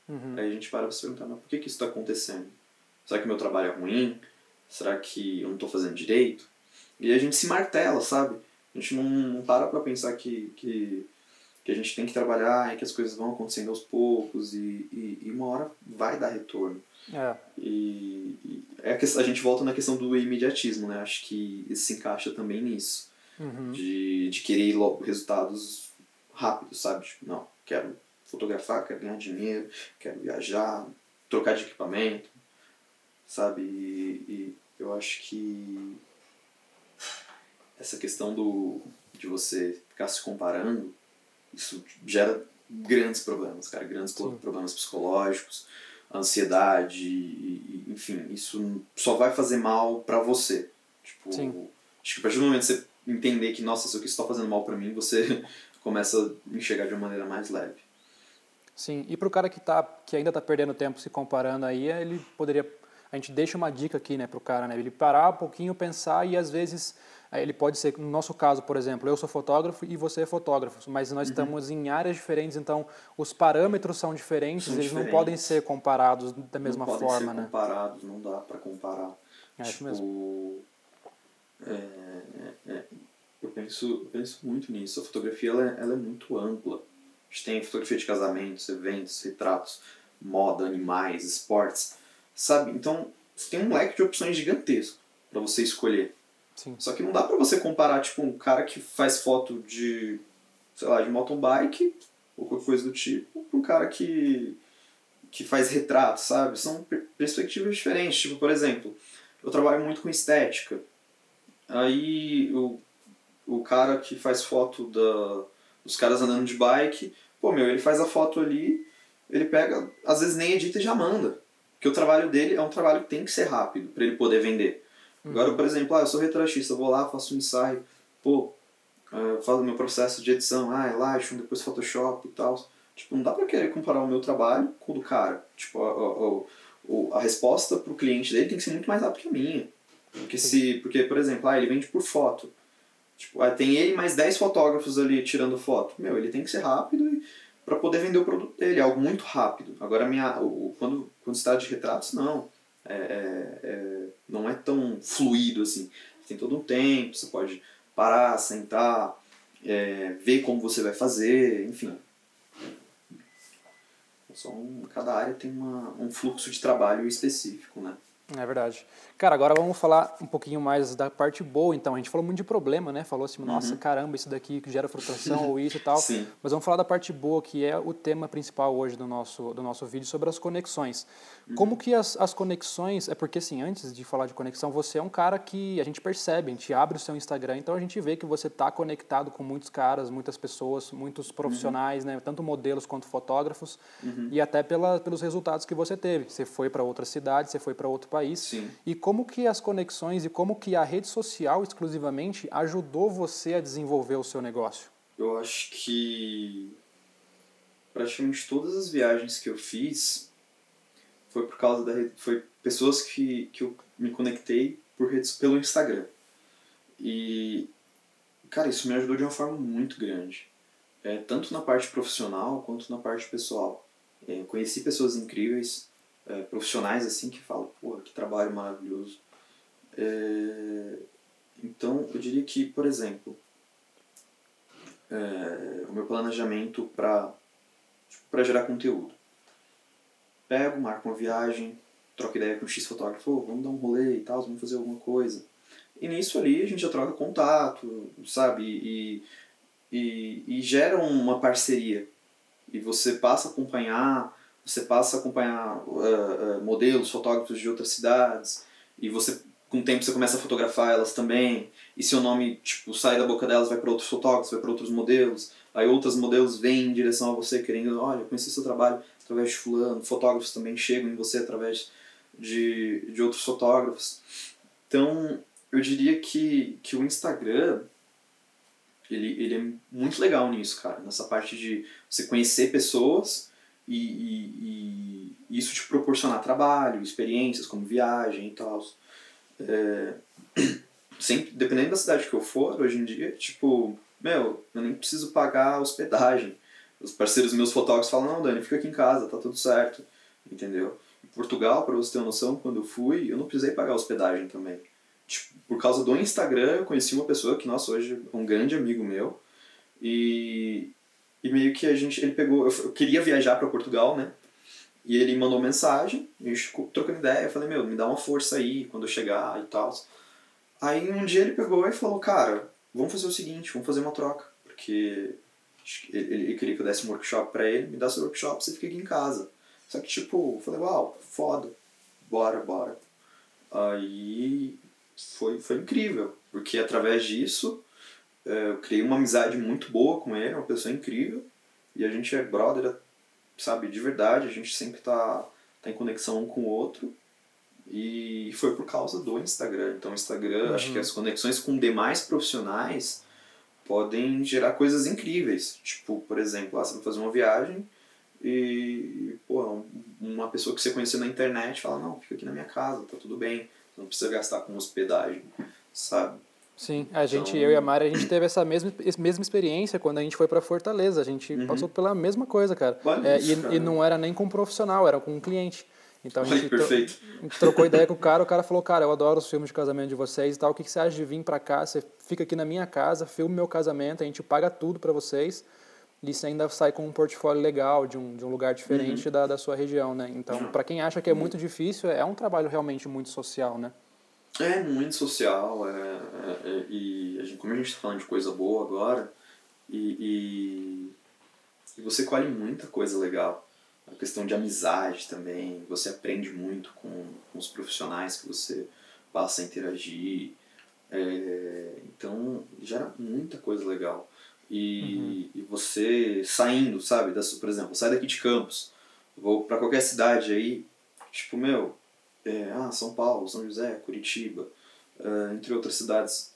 Uhum. Aí a gente para pra se perguntar, mas por que, que isso está acontecendo? Será que meu trabalho é ruim? Será que eu não estou fazendo direito? E a gente se martela, sabe? A gente não, não para pra pensar que, que, que a gente tem que trabalhar e que as coisas vão acontecendo aos poucos e, e, e uma hora vai dar retorno. É. E, e é a, a gente volta na questão do imediatismo, né? Acho que isso se encaixa também nisso. Uhum. De, de querer logo resultados rápidos, sabe? Tipo, não, quero fotografar, quero ganhar dinheiro, quero viajar, trocar de equipamento, sabe? E, e eu acho que essa questão do, de você ficar se comparando, isso gera grandes problemas, cara, grandes Sim. problemas psicológicos, ansiedade, enfim, isso só vai fazer mal para você. Tipo, Sim. acho que a partir do momento que você entender que, nossa, isso aqui está fazendo mal para mim, você começa a enxergar de uma maneira mais leve. Sim, e para o cara que, tá, que ainda está perdendo tempo se comparando aí, ele poderia a gente deixa uma dica aqui, né, pro cara, né, ele parar um pouquinho, pensar e às vezes ele pode ser, no nosso caso, por exemplo, eu sou fotógrafo e você é fotógrafo, mas nós uhum. estamos em áreas diferentes, então os parâmetros são diferentes, são eles diferentes. não podem ser comparados da mesma não forma, podem ser né? comparados, não dá para comparar. É tipo, isso mesmo. É, é, é, eu, penso, eu penso muito nisso. A fotografia ela, é, ela é muito ampla. A gente tem fotografia de casamentos, eventos, retratos, moda, animais, esportes, sabe? Então, você tem um leque de opções gigantesco para você escolher. Sim. Só que não dá para você comparar, tipo, um cara que faz foto de, sei lá, de mountain bike ou qualquer coisa do tipo, com um cara que, que faz retrato, sabe? São perspectivas diferentes. Tipo, por exemplo, eu trabalho muito com estética. Aí o, o cara que faz foto da, dos caras andando de bike, pô, meu, ele faz a foto ali, ele pega, às vezes nem edita e já manda. Porque o trabalho dele é um trabalho que tem que ser rápido para ele poder vender. Agora, por exemplo, ah, eu sou retratista, vou lá, faço um ensaio, pô, uh, falo meu processo de edição, ah, Lightroom, depois Photoshop e tal. Tipo, não dá pra querer comparar o meu trabalho com o do cara. Tipo, a, a, a, a resposta pro cliente dele tem que ser muito mais rápida que a minha. Porque, se, porque por exemplo, ah, ele vende por foto. Tipo, ah, tem ele mais 10 fotógrafos ali tirando foto. Meu, ele tem que ser rápido para poder vender o produto dele, é algo muito rápido. Agora, minha, o, quando, quando se trata de retratos, não. É, é, é, não é tão fluido assim. Tem todo um tempo, você pode parar, sentar, é, ver como você vai fazer, enfim. Só um, cada área tem uma, um fluxo de trabalho específico, né? É verdade. Cara, agora vamos falar um pouquinho mais da parte boa, então. A gente falou muito de problema, né? Falou assim, nossa, uhum. caramba, isso daqui que gera frustração ou isso e tal. Sim. Mas vamos falar da parte boa, que é o tema principal hoje do nosso, do nosso vídeo, sobre as conexões. Uhum. Como que as, as conexões... É porque, assim, antes de falar de conexão, você é um cara que a gente percebe, a gente abre o seu Instagram, então a gente vê que você está conectado com muitos caras, muitas pessoas, muitos profissionais, uhum. né? Tanto modelos quanto fotógrafos. Uhum. E até pela, pelos resultados que você teve. Você foi para outra cidade, você foi para outro país. Sim. E como que as conexões e como que a rede social exclusivamente ajudou você a desenvolver o seu negócio? Eu acho que praticamente todas as viagens que eu fiz foi por causa da rede, foi pessoas que, que eu me conectei por redes pelo Instagram. E cara, isso me ajudou de uma forma muito grande. É, tanto na parte profissional quanto na parte pessoal. É, conheci pessoas incríveis, é, profissionais assim que falam, porra, que trabalho maravilhoso. É, então, eu diria que, por exemplo, é, o meu planejamento para para gerar conteúdo. Pego, marco uma viagem, troco ideia com o X fotógrafo, oh, vamos dar um rolê e tal, vamos fazer alguma coisa. E nisso ali a gente já troca contato, sabe? E, e, e gera uma parceria. E você passa a acompanhar você passa a acompanhar uh, uh, modelos, fotógrafos de outras cidades, e você com o tempo você começa a fotografar elas também, e seu nome tipo sai da boca delas, vai para outros fotógrafos, vai para outros modelos, aí outros modelos vêm em direção a você querendo, olha, conheci seu trabalho através de fulano, fotógrafos também chegam em você através de, de outros fotógrafos. Então, eu diria que, que o Instagram ele, ele é muito legal nisso, cara, nessa parte de você conhecer pessoas e, e, e, isso te proporcionar trabalho, experiências como viagem e tal. É, sempre, dependendo da cidade que eu for, hoje em dia, tipo, meu, eu nem preciso pagar hospedagem. Os parceiros meus fotógrafos falam, não, Dani, fica aqui em casa, tá tudo certo, entendeu? Em Portugal, para você ter uma noção, quando eu fui, eu não precisei pagar hospedagem também. Tipo, por causa do Instagram, eu conheci uma pessoa que, nossa, hoje é um grande amigo meu, e, e meio que a gente, ele pegou, eu, queria viajar para Portugal, né? E ele mandou mensagem, a gente trocando ideia, eu falei, meu, me dá uma força aí quando eu chegar e tal. Aí um dia ele pegou e falou, cara, vamos fazer o seguinte, vamos fazer uma troca, porque ele, ele queria que eu desse um workshop pra ele, me dá seu workshop, você fica aqui em casa. Só que tipo, eu falei, uau, foda, bora, bora. Aí foi, foi incrível, porque através disso eu criei uma amizade muito boa com ele, uma pessoa incrível. E a gente é brother, sabe, de verdade. A gente sempre tá, tá em conexão um com o outro. E foi por causa do Instagram. Então, o Instagram, uhum. acho que uhum. as conexões com demais profissionais podem gerar coisas incríveis. Tipo, por exemplo, ah, você vai fazer uma viagem e, pô, uma pessoa que você conheceu na internet fala, não, fica aqui na minha casa, tá tudo bem, não precisa gastar com hospedagem, sabe? Sim, a gente, então... eu e a Mari, a gente teve essa mesma, mesma experiência quando a gente foi para Fortaleza. A gente uhum. passou pela mesma coisa, cara. É, isso, e, cara. e não era nem com um profissional, era com um cliente. Então a gente, a gente trocou ideia com o cara, o cara falou, cara, eu adoro os filmes de casamento de vocês e tal, o que, que você acha de vir para cá? Você fica aqui na minha casa, filma meu casamento, a gente paga tudo para vocês e você ainda sai com um portfólio legal de um, de um lugar diferente uhum. da, da sua região, né? Então, para quem acha que é muito difícil, é um trabalho realmente muito social, né? É muito social, é, é, é e a gente, como a gente está falando de coisa boa agora, e, e, e, você colhe muita coisa legal. A questão de amizade também, você aprende muito com, com os profissionais que você passa a interagir. É, então, gera muita coisa legal. E, uhum. e você saindo, sabe? Por exemplo, sai daqui de Campos, vou para qualquer cidade aí, tipo, meu, é, ah, São Paulo, São José, Curitiba, uh, entre outras cidades.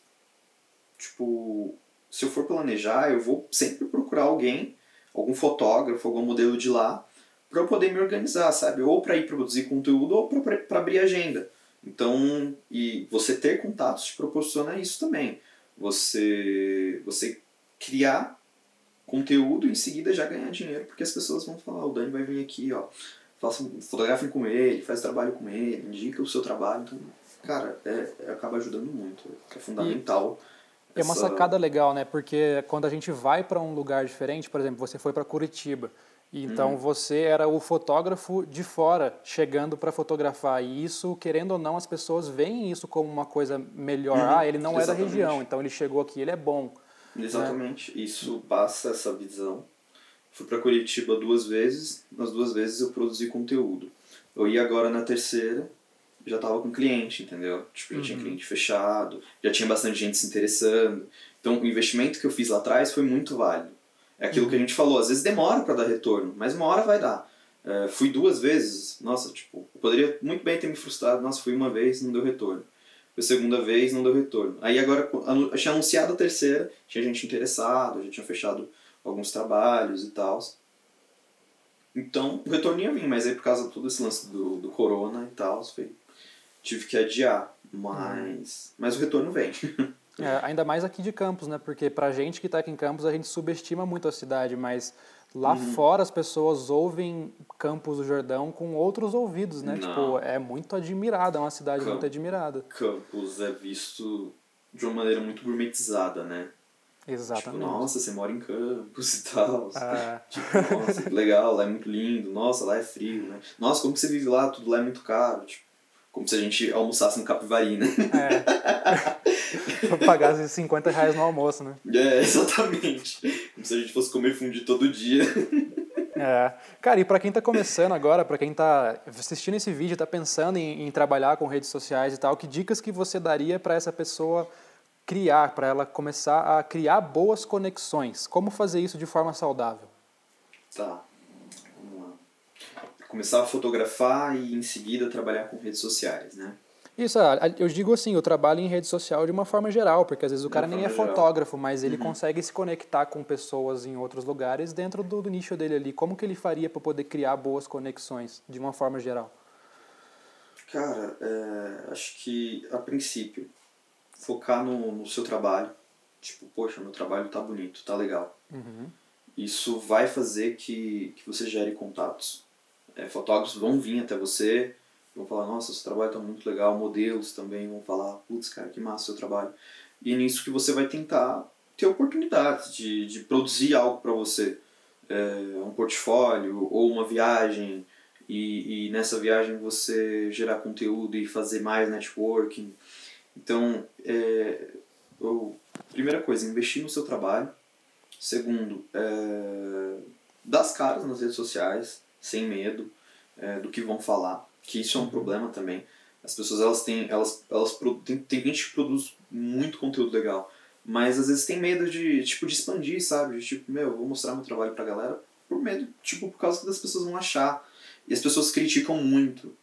Tipo, se eu for planejar, eu vou sempre procurar alguém, algum fotógrafo, algum modelo de lá, para eu poder me organizar, sabe? Ou para ir produzir conteúdo ou para abrir agenda. Então, e você ter contatos te proporciona isso também. Você, você criar conteúdo e em seguida já ganhar dinheiro, porque as pessoas vão falar, o Dani vai vir aqui, ó, façam, fotografem com ele, faz trabalho com ele, indica o seu trabalho. Então, cara, é, é acaba ajudando muito. É fundamental. E é uma sacada legal, né? Porque quando a gente vai para um lugar diferente, por exemplo, você foi para Curitiba, então hum. você era o fotógrafo de fora chegando para fotografar e isso, querendo ou não, as pessoas veem isso como uma coisa melhor. Hum. Ah, ele não Exatamente. é da região, então ele chegou aqui, ele é bom. Exatamente. Né? Isso passa essa visão. Fui para Curitiba duas vezes, nas duas vezes eu produzi conteúdo. Eu ia agora na terceira, já tava com cliente, entendeu? Tipo, já uhum. tinha cliente fechado, já tinha bastante gente se interessando. Então, o investimento que eu fiz lá atrás foi muito válido. É aquilo uhum. que a uhum. gente falou, às vezes demora para dar retorno, mas uma hora vai dar. É, fui duas vezes, nossa, tipo, eu poderia muito bem ter me frustrado, nossa, fui uma vez, não deu retorno. Foi a segunda vez, não deu retorno. Aí agora, tinha anunciado a terceira, tinha gente interessada, já tinha fechado alguns trabalhos e tal. Então, o retorno ia vir, mas aí por causa de todo esse lance do, do corona e tal, tive que adiar. Mas, mas o retorno vem. É, ainda mais aqui de Campos, né? Porque pra gente que está aqui em Campos, a gente subestima muito a cidade, mas lá uhum. fora as pessoas ouvem Campos do Jordão com outros ouvidos, né? Não. Tipo, é muito admirada, é uma cidade muito admirada. Campos é visto de uma maneira muito gourmetizada, né? Exatamente. Tipo, nossa, você mora em Campos e tal. É. Tipo, nossa, que legal, lá é muito lindo. Nossa, lá é frio, né? Nossa, como que você vive lá? Tudo lá é muito caro. Tipo, como se a gente almoçasse no Capivari, né? É. Pagasse 50 reais no almoço, né? É, exatamente. Como se a gente fosse comer fundi todo dia. É. Cara, e para quem está começando agora, para quem está assistindo esse vídeo, está pensando em, em, trabalhar com redes sociais e tal, que dicas que você daria para essa pessoa criar, para ela começar a criar boas conexões. Como fazer isso de forma saudável? Tá. Vamos lá. Começar a fotografar e em seguida trabalhar com redes sociais, né? Isso, eu digo assim, eu trabalho em rede social de uma forma geral, porque às vezes o cara nem é geral. fotógrafo, mas ele uhum. consegue se conectar com pessoas em outros lugares dentro do, do nicho dele ali. Como que ele faria para poder criar boas conexões de uma forma geral? Cara, é, acho que a princípio focar no, no seu trabalho. Tipo, poxa, meu trabalho tá bonito, tá legal. Uhum. Isso vai fazer que, que você gere contatos. É, fotógrafos vão vir até você, vão falar, nossa, seu trabalho tá muito legal. Modelos também vão falar, putz, cara, que massa seu trabalho. E é nisso que você vai tentar ter oportunidades de, de produzir algo para você. É, um portfólio ou uma viagem. E, e nessa viagem você gerar conteúdo e fazer mais networking então, é, eu, primeira coisa, investir no seu trabalho. Segundo, é, dar as caras nas redes sociais, sem medo é, do que vão falar, que isso é um problema também. As pessoas elas têm, elas, elas tem, tem gente que produz muito conteúdo legal, mas às vezes tem medo de tipo de expandir, sabe? De tipo, meu, vou mostrar meu trabalho pra galera por medo, tipo, por causa que as pessoas vão achar. E as pessoas criticam muito.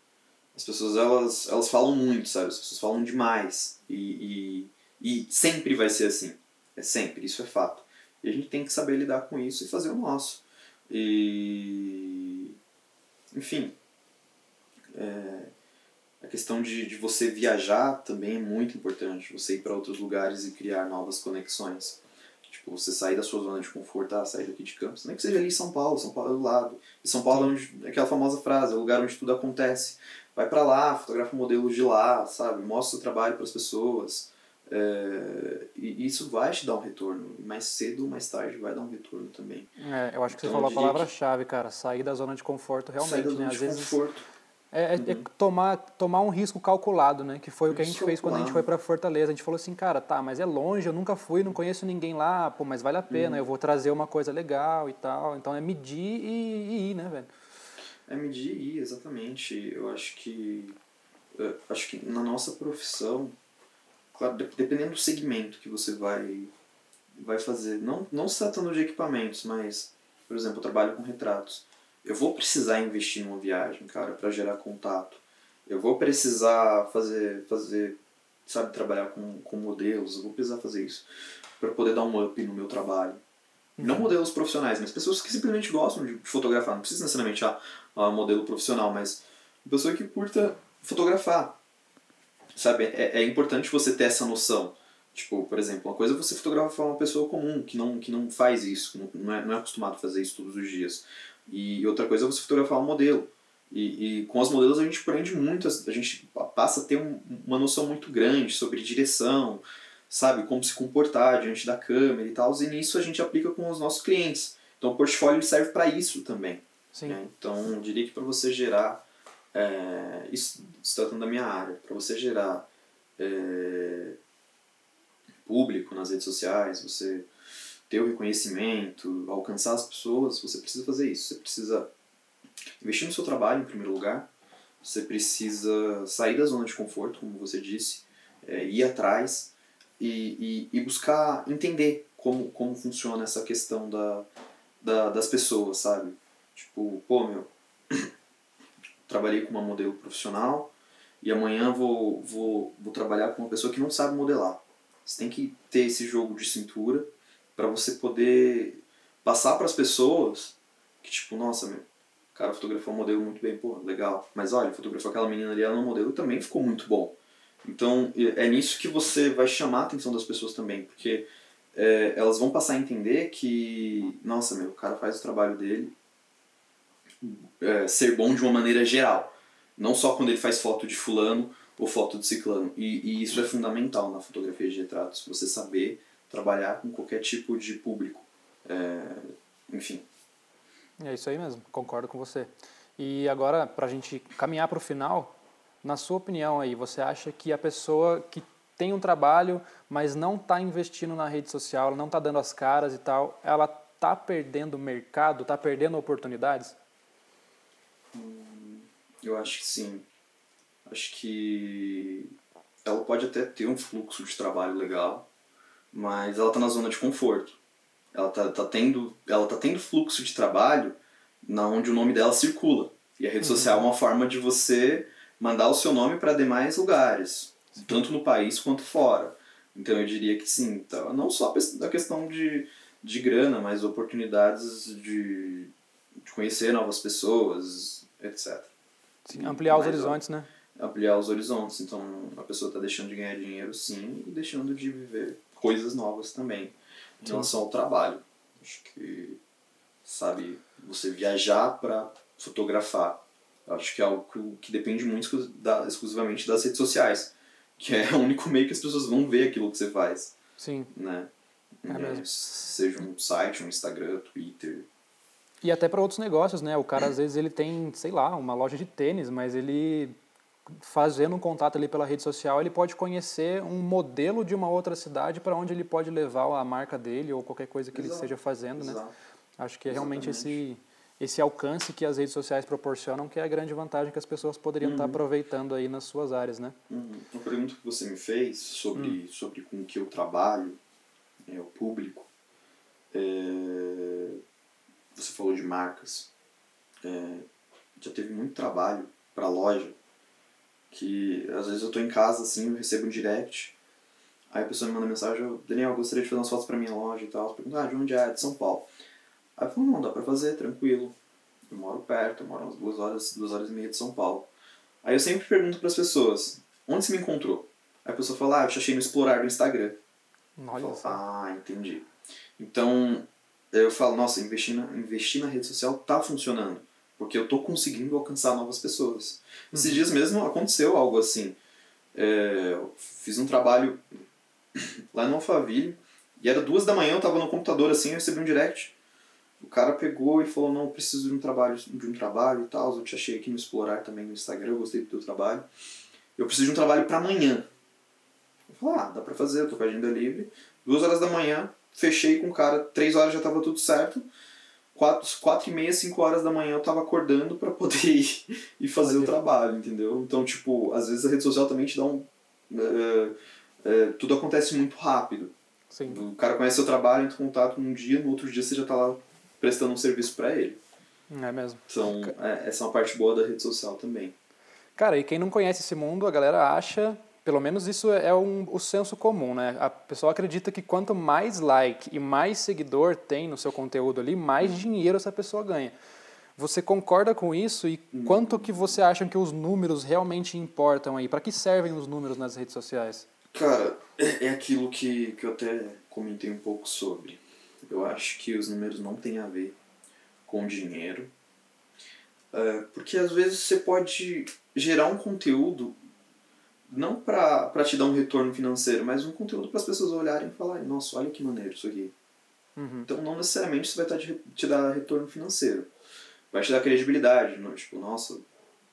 As pessoas, elas, elas falam muito, sabe? As pessoas falam demais. E, e, e sempre vai ser assim. É sempre, isso é fato. E a gente tem que saber lidar com isso e fazer o nosso. E enfim, é, a questão de, de você viajar também é muito importante. Você ir para outros lugares e criar novas conexões. Tipo, você sair da sua zona de conforto, ah, sair daqui de Campos. Nem que seja ali em São Paulo, São Paulo é do lado. E São Paulo é onde, aquela famosa frase, é o lugar onde tudo acontece. Vai para lá, fotografa modelos de lá, sabe? Mostra o trabalho para as pessoas. É, e isso vai te dar um retorno. Mais cedo ou mais tarde vai dar um retorno também. É, eu acho que então, você falou a palavra-chave, cara. Sair da zona de conforto realmente. Sair da zona né? de Às conforto. Vezes é, é, é, tomar, tomar um risco calculado, né? Que foi o que a gente fez quando a gente foi para Fortaleza. A gente falou assim, cara, tá, mas é longe, eu nunca fui, não conheço ninguém lá, pô, mas vale a pena, uhum. eu vou trazer uma coisa legal e tal. Então é medir e, e ir, né, velho? É ir, exatamente. Eu acho que. Eu acho que na nossa profissão, claro, dependendo do segmento que você vai, vai fazer, não, não se tratando de equipamentos, mas, por exemplo, eu trabalho com retratos eu vou precisar investir numa viagem, cara, para gerar contato. Eu vou precisar fazer, fazer sabe, trabalhar com, com modelos, eu vou precisar fazer isso para poder dar um up no meu trabalho. Não modelos profissionais, mas pessoas que simplesmente gostam de fotografar. Não precisa necessariamente ah, um modelo profissional, mas pessoa que curta fotografar. Sabe, é, é importante você ter essa noção. Tipo, por exemplo, uma coisa é você fotografar uma pessoa comum, que não, que não faz isso, que não, é, não é acostumado a fazer isso todos os dias. E outra coisa é você fotografar um modelo. E, e com os modelos a gente aprende muito, a gente passa a ter um, uma noção muito grande sobre direção, sabe, como se comportar diante da câmera e tal, e nisso a gente aplica com os nossos clientes. Então o portfólio serve para isso também. Né? Então eu diria que para você gerar, é, isso se tratando da minha área, para você gerar é, público nas redes sociais, você ter o reconhecimento, alcançar as pessoas, você precisa fazer isso. Você precisa investir no seu trabalho, em primeiro lugar. Você precisa sair da zona de conforto, como você disse, é, ir atrás e, e, e, buscar entender como, como funciona essa questão da, da, das pessoas, sabe? Tipo, pô, meu, trabalhei com uma modelo profissional e amanhã vou, vou, vou trabalhar com uma pessoa que não sabe modelar. Você tem que ter esse jogo de cintura para você poder passar para as pessoas que tipo, nossa, meu, o cara fotografou um modelo muito bem, pô, legal. Mas olha, fotografou aquela menina ali, ela no modelo também ficou muito bom. Então, é nisso que você vai chamar a atenção das pessoas também, porque é, elas vão passar a entender que, nossa, meu, o cara faz o trabalho dele é, ser bom de uma maneira geral. Não só quando ele faz foto de fulano ou foto de ciclano. E, e isso é fundamental na fotografia de retratos, você saber trabalhar com qualquer tipo de público. É, enfim. É isso aí mesmo, concordo com você. E agora, para a gente caminhar para o final, na sua opinião aí, você acha que a pessoa que tem um trabalho, mas não está investindo na rede social, não está dando as caras e tal, ela está perdendo mercado, está perdendo oportunidades? Hum, eu acho que sim. Acho que ela pode até ter um fluxo de trabalho legal, mas ela está na zona de conforto. Ela está tá tendo, ela tá tendo fluxo de trabalho na onde o nome dela circula. E a rede uhum. social é uma forma de você mandar o seu nome para demais lugares, sim. tanto no país quanto fora. Então eu diria que sim, tá, não só a questão de, de grana, mas oportunidades de, de conhecer novas pessoas, etc. Sim, ampliar os horizontes, né? Ampliar os horizontes. Então a pessoa está deixando de ganhar dinheiro, sim, e deixando de viver coisas novas também em relação ao trabalho. Acho que, sabe, você viajar para fotografar, acho que é algo que, que depende muito da, exclusivamente das redes sociais, que é o único meio que as pessoas vão ver aquilo que você faz. Sim. Né? É é, seja um site, um Instagram, Twitter. E até para outros negócios, né? O cara às vezes ele tem, sei lá, uma loja de tênis, mas ele fazendo um contato ali pela rede social, ele pode conhecer um modelo de uma outra cidade para onde ele pode levar a marca dele ou qualquer coisa que Exato. ele esteja fazendo, né? Acho que é realmente esse esse alcance que as redes sociais proporcionam, que é a grande vantagem que as pessoas poderiam uhum. estar aproveitando aí nas suas áreas, né? Uhum. Uma pergunta que você me fez sobre, uhum. sobre com que eu trabalho, é, o público, é, você falou de marcas. É, já teve muito trabalho para a loja que às vezes eu tô em casa, assim, eu recebo um direct, aí a pessoa me manda mensagem, Daniel, eu gostaria de fazer umas fotos pra minha loja e tal, eu pergunto, ah, de onde é? De São Paulo. Aí eu falo, não, dá pra fazer, tranquilo. Eu moro perto, eu moro umas duas horas, duas horas e meia de São Paulo. Aí eu sempre pergunto para as pessoas, onde você me encontrou? Aí a pessoa fala, ah, eu te achei no Explorar do Instagram. Olha Eu só. falo, ah, entendi. Então, eu falo, nossa, investir na, investir na rede social tá funcionando. Porque eu tô conseguindo alcançar novas pessoas. Esses dias mesmo aconteceu algo assim. É, eu fiz um trabalho lá no Alphaville, e era duas da manhã, eu tava no computador assim, eu recebi um direct. O cara pegou e falou, não, eu preciso de um trabalho, de um trabalho e tal, eu te achei aqui no Explorar também no Instagram, eu gostei do teu trabalho. Eu preciso de um trabalho para amanhã. Eu falei, ah, dá pra fazer, eu tô com a agenda livre. Duas horas da manhã, fechei com o cara, três horas já tava tudo certo. Quatro, quatro e meia, cinco horas da manhã eu tava acordando para poder ir e fazer Pode o trabalho, entendeu? Então, tipo, às vezes a rede social também te dá um... é, é, tudo acontece muito rápido. Sim. O cara conhece seu trabalho, entra em contato num dia, no outro dia você já tá lá prestando um serviço para ele. É mesmo. Então, é, essa é uma parte boa da rede social também. Cara, e quem não conhece esse mundo, a galera acha, pelo menos isso é um, o senso comum, né? A pessoa acredita que quanto mais like e mais seguidor tem no seu conteúdo ali, mais dinheiro essa pessoa ganha. Você concorda com isso e quanto que você acha que os números realmente importam aí? Para que servem os números nas redes sociais? Cara, é é aquilo que, que eu até comentei um pouco sobre. Eu acho que os números não têm a ver com dinheiro. É, porque às vezes você pode gerar um conteúdo não pra, pra te dar um retorno financeiro, mas um conteúdo para as pessoas olharem e falarem, nossa, olha que maneiro isso aqui. Uhum. Então não necessariamente isso vai estar te, te dar retorno financeiro. Vai te dar credibilidade, não? tipo, nossa,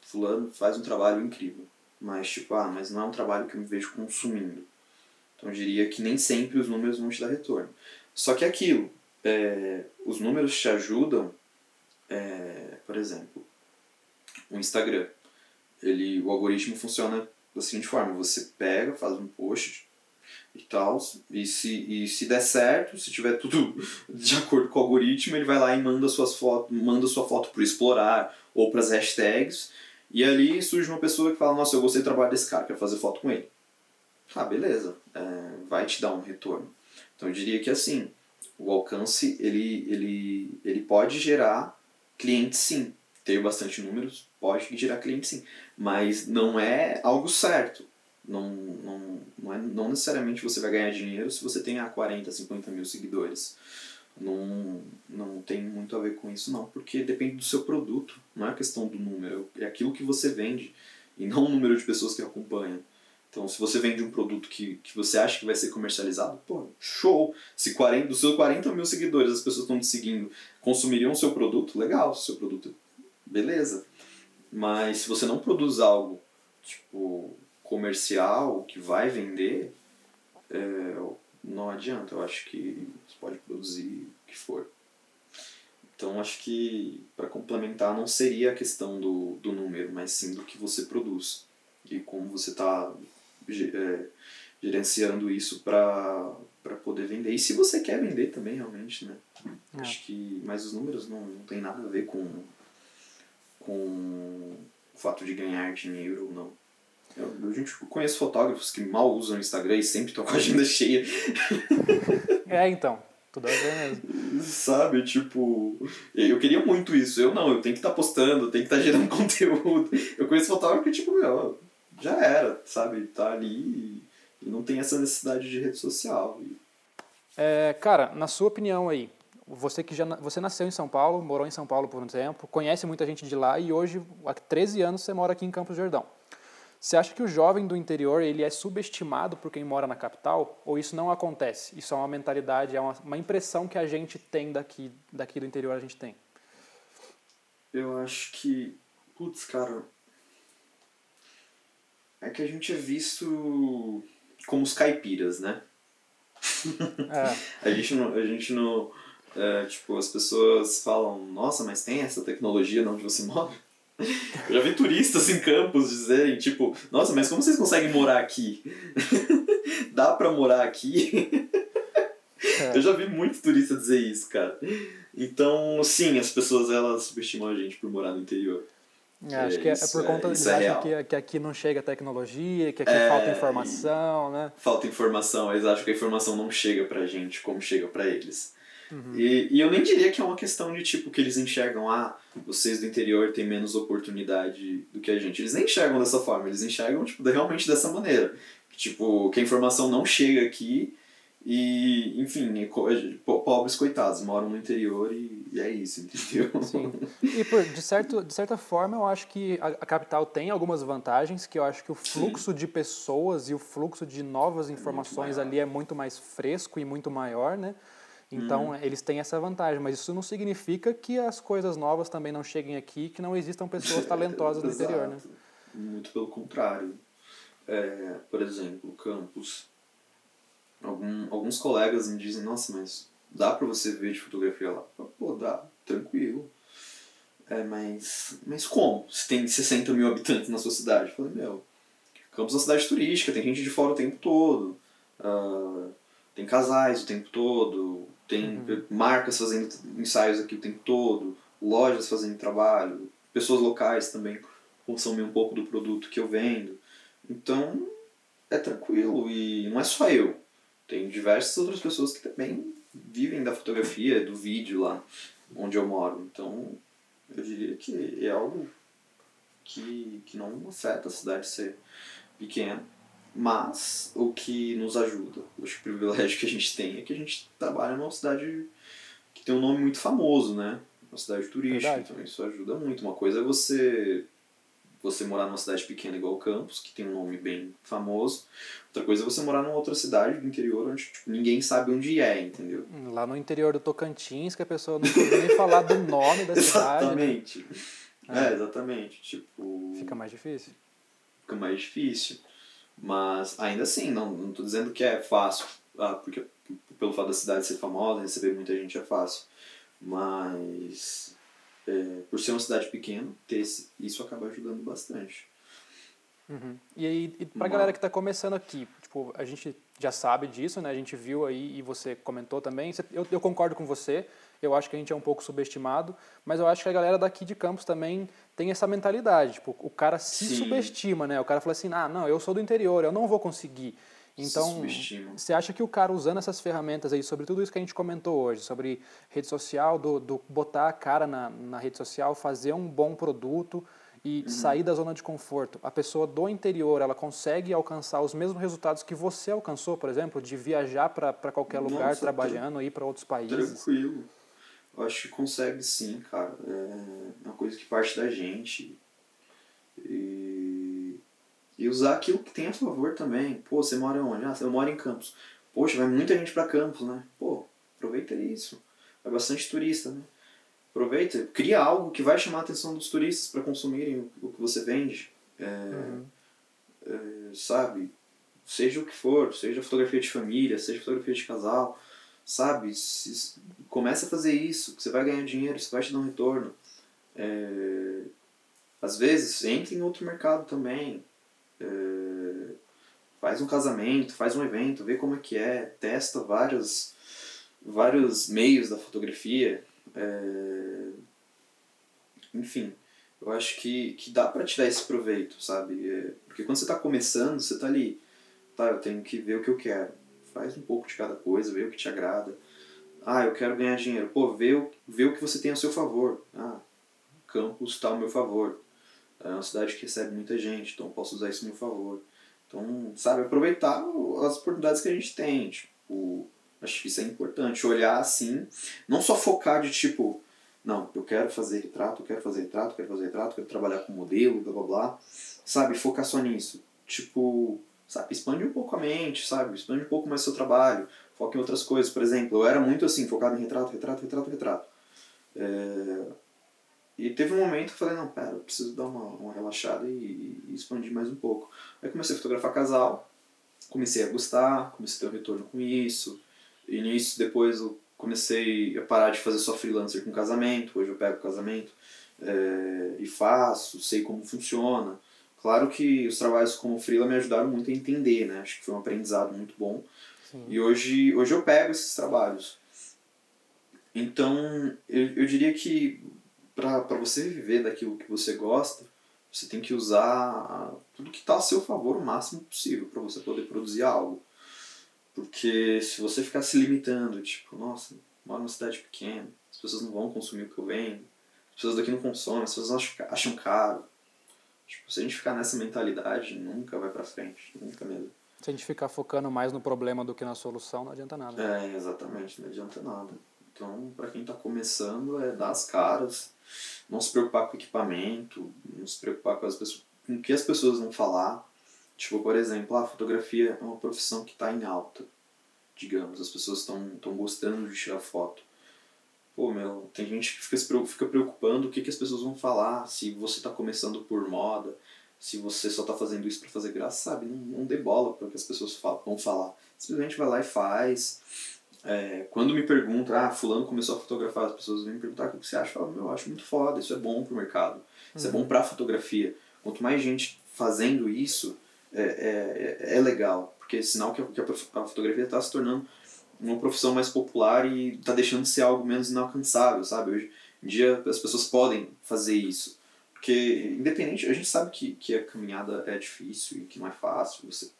fulano faz um trabalho incrível. Mas tipo, ah, mas não é um trabalho que eu me vejo consumindo. Então eu diria que nem sempre os números vão te dar retorno. Só que é aquilo, é, os números te ajudam, é, por exemplo, o Instagram. Ele, o algoritmo funciona da seguinte forma, você pega, faz um post e tal, e se, e se der certo, se tiver tudo de acordo com o algoritmo, ele vai lá e manda suas fotos, manda sua foto para explorar ou para as hashtags, e ali surge uma pessoa que fala, nossa, eu gostei do trabalho desse cara, quero fazer foto com ele. Ah, beleza, é, vai te dar um retorno. Então eu diria que assim, o alcance ele, ele, ele pode gerar clientes sim. Ter bastante números pode gerar clientes sim. Mas não é algo certo. Não, não, não, é, não necessariamente você vai ganhar dinheiro se você tem ah, 40, 50 mil seguidores. Não, não tem muito a ver com isso não, porque depende do seu produto, não é questão do número, é aquilo que você vende e não o número de pessoas que acompanham. Então, se você vende um produto que, que você acha que vai ser comercializado, pô, show! Se 40, dos seus 40 mil seguidores as pessoas estão te seguindo, consumiriam o seu produto, legal, seu produto, beleza. Mas se você não produz algo, tipo, comercial, que vai vender, é, não adianta. Eu acho que você pode produzir o que for. Então, acho que, para complementar, não seria a questão do, do número, mas sim do que você produz e como você está gerenciando isso para poder vender. E se você quer vender também, realmente, né? É. Acho que, mas os números não, não tem nada a ver com, com o fato de ganhar dinheiro ou não. Eu, eu gente, conheço fotógrafos que mal usam o Instagram e sempre estão com a agenda cheia. É, então, tudo a ver mesmo. Sabe, tipo, eu queria muito isso. Eu não, eu tenho que estar postando, eu tenho que estar gerando conteúdo. Eu conheço fotógrafo que, tipo, meu, já era, sabe? Tá ali e, não tem essa necessidade de rede social. É, cara, na sua opinião aí, você que já você nasceu em São Paulo, morou em São Paulo por um tempo, conhece muita gente de lá e hoje, há 13 anos, você mora aqui em Campos do Jordão. Você acha que o jovem do interior ele é subestimado por quem mora na capital? Ou isso não acontece? Isso é uma mentalidade, é uma, uma impressão que a gente tem daqui, daqui do interior, a gente tem. eu acho que, putz, cara, é que a gente é visto como os caipiras, né? É, A gente não. A gente não é, tipo, as pessoas falam, nossa, mas tem essa tecnologia de onde você mora? Eu já vi turistas em campos dizerem, tipo, nossa, mas como vocês conseguem morar aqui? Dá pra morar aqui? É. Eu já vi muito turista dizer isso, cara. Então, sim, as pessoas elas subestimam a gente por morar no interior. É, acho que é, é isso por é- conta, isso eles é acham real. que, que aqui não chega tecnologia, que aqui É, falta informação, né? Falta informação, eles acham que a informação não chega pra gente como chega pra eles. Uhum. E, e eu nem diria que é uma questão de tipo que eles enxergam, ah, vocês do interior têm menos oportunidade do que a gente. Eles nem enxergam dessa forma, eles enxergam tipo, realmente dessa maneira. Tipo, que a informação não chega aqui e, enfim, é pobres coitados, moram no interior e, e é isso, entendeu? Sim. E por, de, certo, de certa forma, eu acho que a, a capital tem algumas vantagens, que eu acho que o fluxo Sim. de pessoas e o fluxo de novas informações é ali é muito mais fresco e muito maior, né? Então, uhum. eles têm essa vantagem, mas isso não significa que as coisas novas também não cheguem aqui, que não existam pessoas talentosas no interior, né? Muito pelo contrário. É, por exemplo, campus Algum, alguns colegas me dizem, nossa, mas dá pra você ver de fotografia lá? Pô, dá, tranquilo. É, mas, mas como? Se tem 60 mil habitantes na sua cidade? Eu falei, meu, Campos é uma cidade turística, tem gente de fora o tempo todo, uh, tem casais o tempo todo, tem uhum. marcas fazendo ensaios aqui o tempo todo, lojas fazendo trabalho, pessoas locais também consomem um pouco do produto que eu vendo. Então, é tranquilo e não é só eu. Tem diversas outras pessoas que também vivem da fotografia, do vídeo lá onde eu moro. Então, eu diria que é algo que, que não afeta a cidade ser pequena. Mas o que nos ajuda, acho que o privilégio que a gente tem é que a gente trabalha numa cidade que tem um nome muito famoso, né? Uma cidade turística, Verdade. então isso ajuda muito. Uma coisa é você você morar numa cidade pequena igual Campos, que tem um nome bem famoso. Outra coisa é você morar numa outra cidade do interior onde tipo, ninguém sabe onde é, entendeu? Lá no interior do Tocantins, que a pessoa não ouviu nem falar do nome da cidade. Né? Exatamente. Né? É, exatamente. Tipo. Fica mais difícil. Fica mais difícil. Mas ainda assim, não, não tô dizendo que é fácil, ah, porque pelo fato da cidade ser famosa, receber muita gente é fácil. Mas é, por ser uma cidade pequena, ter esse, isso acaba ajudando bastante. Uhum. E aí, e pra galera que está começando aqui, tipo, a gente já sabe disso, né? A gente viu aí e você comentou também. Eu, eu concordo com você. Eu acho que a gente é um pouco subestimado, mas eu acho que a galera daqui de Campos também tem essa mentalidade. Tipo, o cara se Sim. subestima, né? O cara fala assim: ah, não, eu sou do interior, eu não vou conseguir. Então, você acha que o cara usando essas ferramentas aí, sobre tudo isso que a gente comentou hoje, sobre rede social, do, do botar a cara na, na rede social, fazer um bom produto e uhum. sair da zona de conforto, a pessoa do interior, ela consegue alcançar os mesmos resultados que você alcançou, por exemplo, de viajar para qualquer lugar Nossa, trabalhando, ir para outros países? Tranquilo. Eu acho que consegue sim, cara. É uma coisa que parte da gente. E e usar aquilo que tem a favor também. Pô, você mora onde? Ah, eu moro em Campos. Poxa, vai muita gente para Campos, né? Pô, aproveita isso. Vai bastante turista, né? Aproveita, cria algo que vai chamar a atenção dos turistas para consumirem o que você vende. É, uhum. é, sabe? Seja o que for, seja fotografia de família, seja fotografia de casal, sabe? Se, comece a fazer isso, que você vai ganhar dinheiro, isso vai te dar um retorno. É, às vezes, entre em outro mercado também. É, faz um casamento, faz um evento, vê como é que é, testa vários, vários meios da fotografia. É, enfim, eu acho que, que dá para tirar esse proveito, sabe? É, porque quando você está começando, você está ali, tá, eu tenho que ver o que eu quero. Faz um pouco de cada coisa, vê o que te agrada. Ah, eu quero ganhar dinheiro. Pô, vê o, vê o que você tem a seu favor. Ah, campus está ao meu favor. É uma cidade que recebe muita gente, então posso usar isso a meu favor. Então, sabe, aproveitar as oportunidades que a gente tem. Tipo, acho que isso é importante. Olhar assim, não só focar de tipo, não, eu quero fazer retrato, eu quero fazer retrato, eu quero fazer retrato, eu quero trabalhar com modelo, blá blá blá. Sabe, focar só nisso. Tipo, sabe, expande um pouco a mente, sabe, expande um pouco mais o seu trabalho, foca em outras coisas. Por exemplo, eu era muito assim, focado em retrato, retrato, retrato, retrato. É, e teve um momento que eu falei, não, pera, eu preciso dar uma, uma relaxada e, e expandir mais um pouco. Aí comecei a fotografar casal, comecei a gostar, comecei a ter um retorno com isso. E nisso depois eu comecei a parar de fazer só freelancer com casamento, hoje eu pego casamento é, e faço, sei como funciona. Claro que os trabalhos como freela me ajudaram muito a entender, né? Acho que foi um aprendizado muito bom. Sim. E hoje, hoje eu pego esses trabalhos. Então, eu, eu diria que para você viver daquilo que você gosta, você tem que usar tudo que está a seu favor o máximo possível para você poder produzir algo. Porque se você ficar se limitando, tipo, nossa, moro numa cidade pequena, as pessoas não vão consumir o que eu vendo, as pessoas daqui não consomem, as pessoas acham, acham caro. Tipo, se a gente ficar nessa mentalidade, nunca vai pra frente, nunca mesmo. Se a gente ficar focando mais no problema do que na solução, não adianta nada. É, exatamente, não adianta nada. Então, para quem está começando, é dar as caras, não se preocupar com o equipamento, não se preocupar com, as pessoas, com o que as pessoas vão falar. Tipo, por exemplo, a fotografia é uma profissão que está em alta, digamos, as pessoas estão gostando de tirar foto. Pô, meu, tem gente que fica, fica preocupando o que, que as pessoas vão falar, se você está começando por moda, se você só está fazendo isso para fazer graça, sabe? Não, não dê bola para o que as pessoas falam, vão falar. Simplesmente vai lá e faz. É, quando me perguntam, ah, fulano começou a fotografar, as pessoas vêm me perguntar o que você acha, eu falo, meu, eu acho muito foda, isso é bom pro mercado, isso uhum. é bom pra fotografia. Quanto mais gente fazendo isso, é, é, é legal, porque é sinal que a, que a fotografia está se tornando uma profissão mais popular e está deixando de ser algo menos inalcançável, sabe? Hoje em dia as pessoas podem fazer isso. Porque, independente, a gente sabe que, que a caminhada é difícil e que não é fácil você,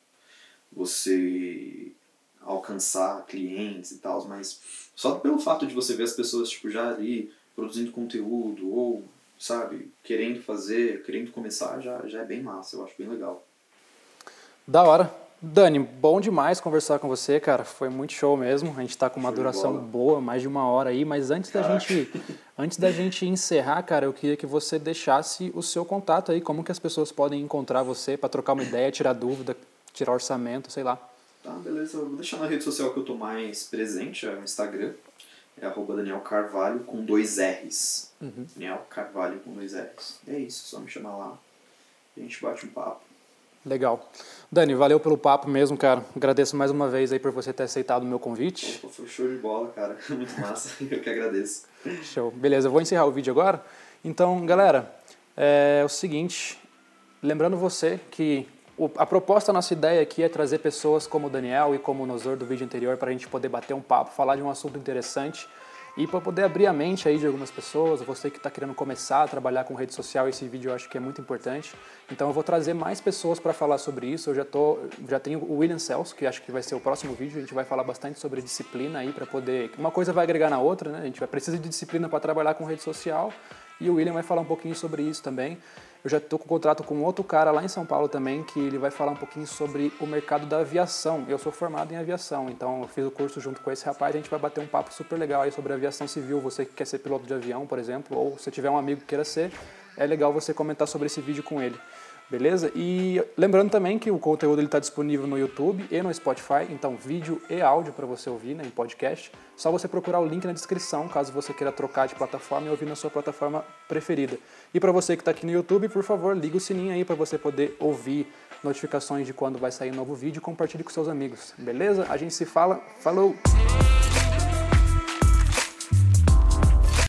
você alcançar clientes e tal, mas só pelo fato de você ver as pessoas tipo, já ali produzindo conteúdo ou, sabe, querendo fazer, querendo começar, já, já é bem massa, eu acho bem legal. Da hora. Dani, bom demais conversar com você, cara. Foi muito show mesmo. A gente está com uma show duração boa, mais de uma hora aí, mas antes da gente antes da gente encerrar, cara, eu queria que você deixasse o seu contato aí, como que as pessoas podem encontrar você para trocar uma ideia, tirar dúvida, tirar orçamento, sei lá. Tá, beleza. Eu vou deixar na rede social que eu tô mais presente, é o Instagram. É arroba Daniel Carvalho com dois R's. Uhum. Daniel Carvalho com dois R's. É isso, só me chamar lá. E a gente bate um papo. Legal. Dani, valeu pelo papo mesmo, cara. Agradeço mais uma vez aí por você ter aceitado o meu convite. Opa, foi show de bola, cara. Muito massa. eu que agradeço. Show. Beleza, eu vou encerrar o vídeo agora. Então, galera, é o seguinte. Lembrando você que a proposta, a nossa ideia aqui é trazer pessoas como o Daniel e como o Nosor do vídeo anterior para a gente poder bater um papo, falar de um assunto interessante e para poder abrir a mente aí de algumas pessoas, você que está querendo começar a trabalhar com rede social, esse vídeo eu acho que é muito importante. Então eu vou trazer mais pessoas para falar sobre isso. Eu já tô, já tenho o William Celso, que acho que vai ser o próximo vídeo. A gente vai falar bastante sobre disciplina aí para poder, uma coisa vai agregar na outra, né? A gente vai precisar de disciplina para trabalhar com rede social. E o William vai falar um pouquinho sobre isso também. Eu já estou com contrato com outro cara lá em São Paulo também, que ele vai falar um pouquinho sobre o mercado da aviação. Eu sou formado em aviação, então eu fiz o curso junto com esse rapaz. A gente vai bater um papo super legal aí sobre aviação civil. Você que quer ser piloto de avião, por exemplo, ou se tiver um amigo que queira ser, é legal você comentar sobre esse vídeo com ele. Beleza? E lembrando também que o conteúdo está disponível no YouTube e no Spotify, então vídeo e áudio para você ouvir né, em podcast. Só você procurar o link na descrição, caso você queira trocar de plataforma e ouvir na sua plataforma preferida. E para você que está aqui no YouTube, por favor, liga o sininho aí para você poder ouvir notificações de quando vai sair um novo vídeo e compartilhe com seus amigos. Beleza? A gente se fala. Falou!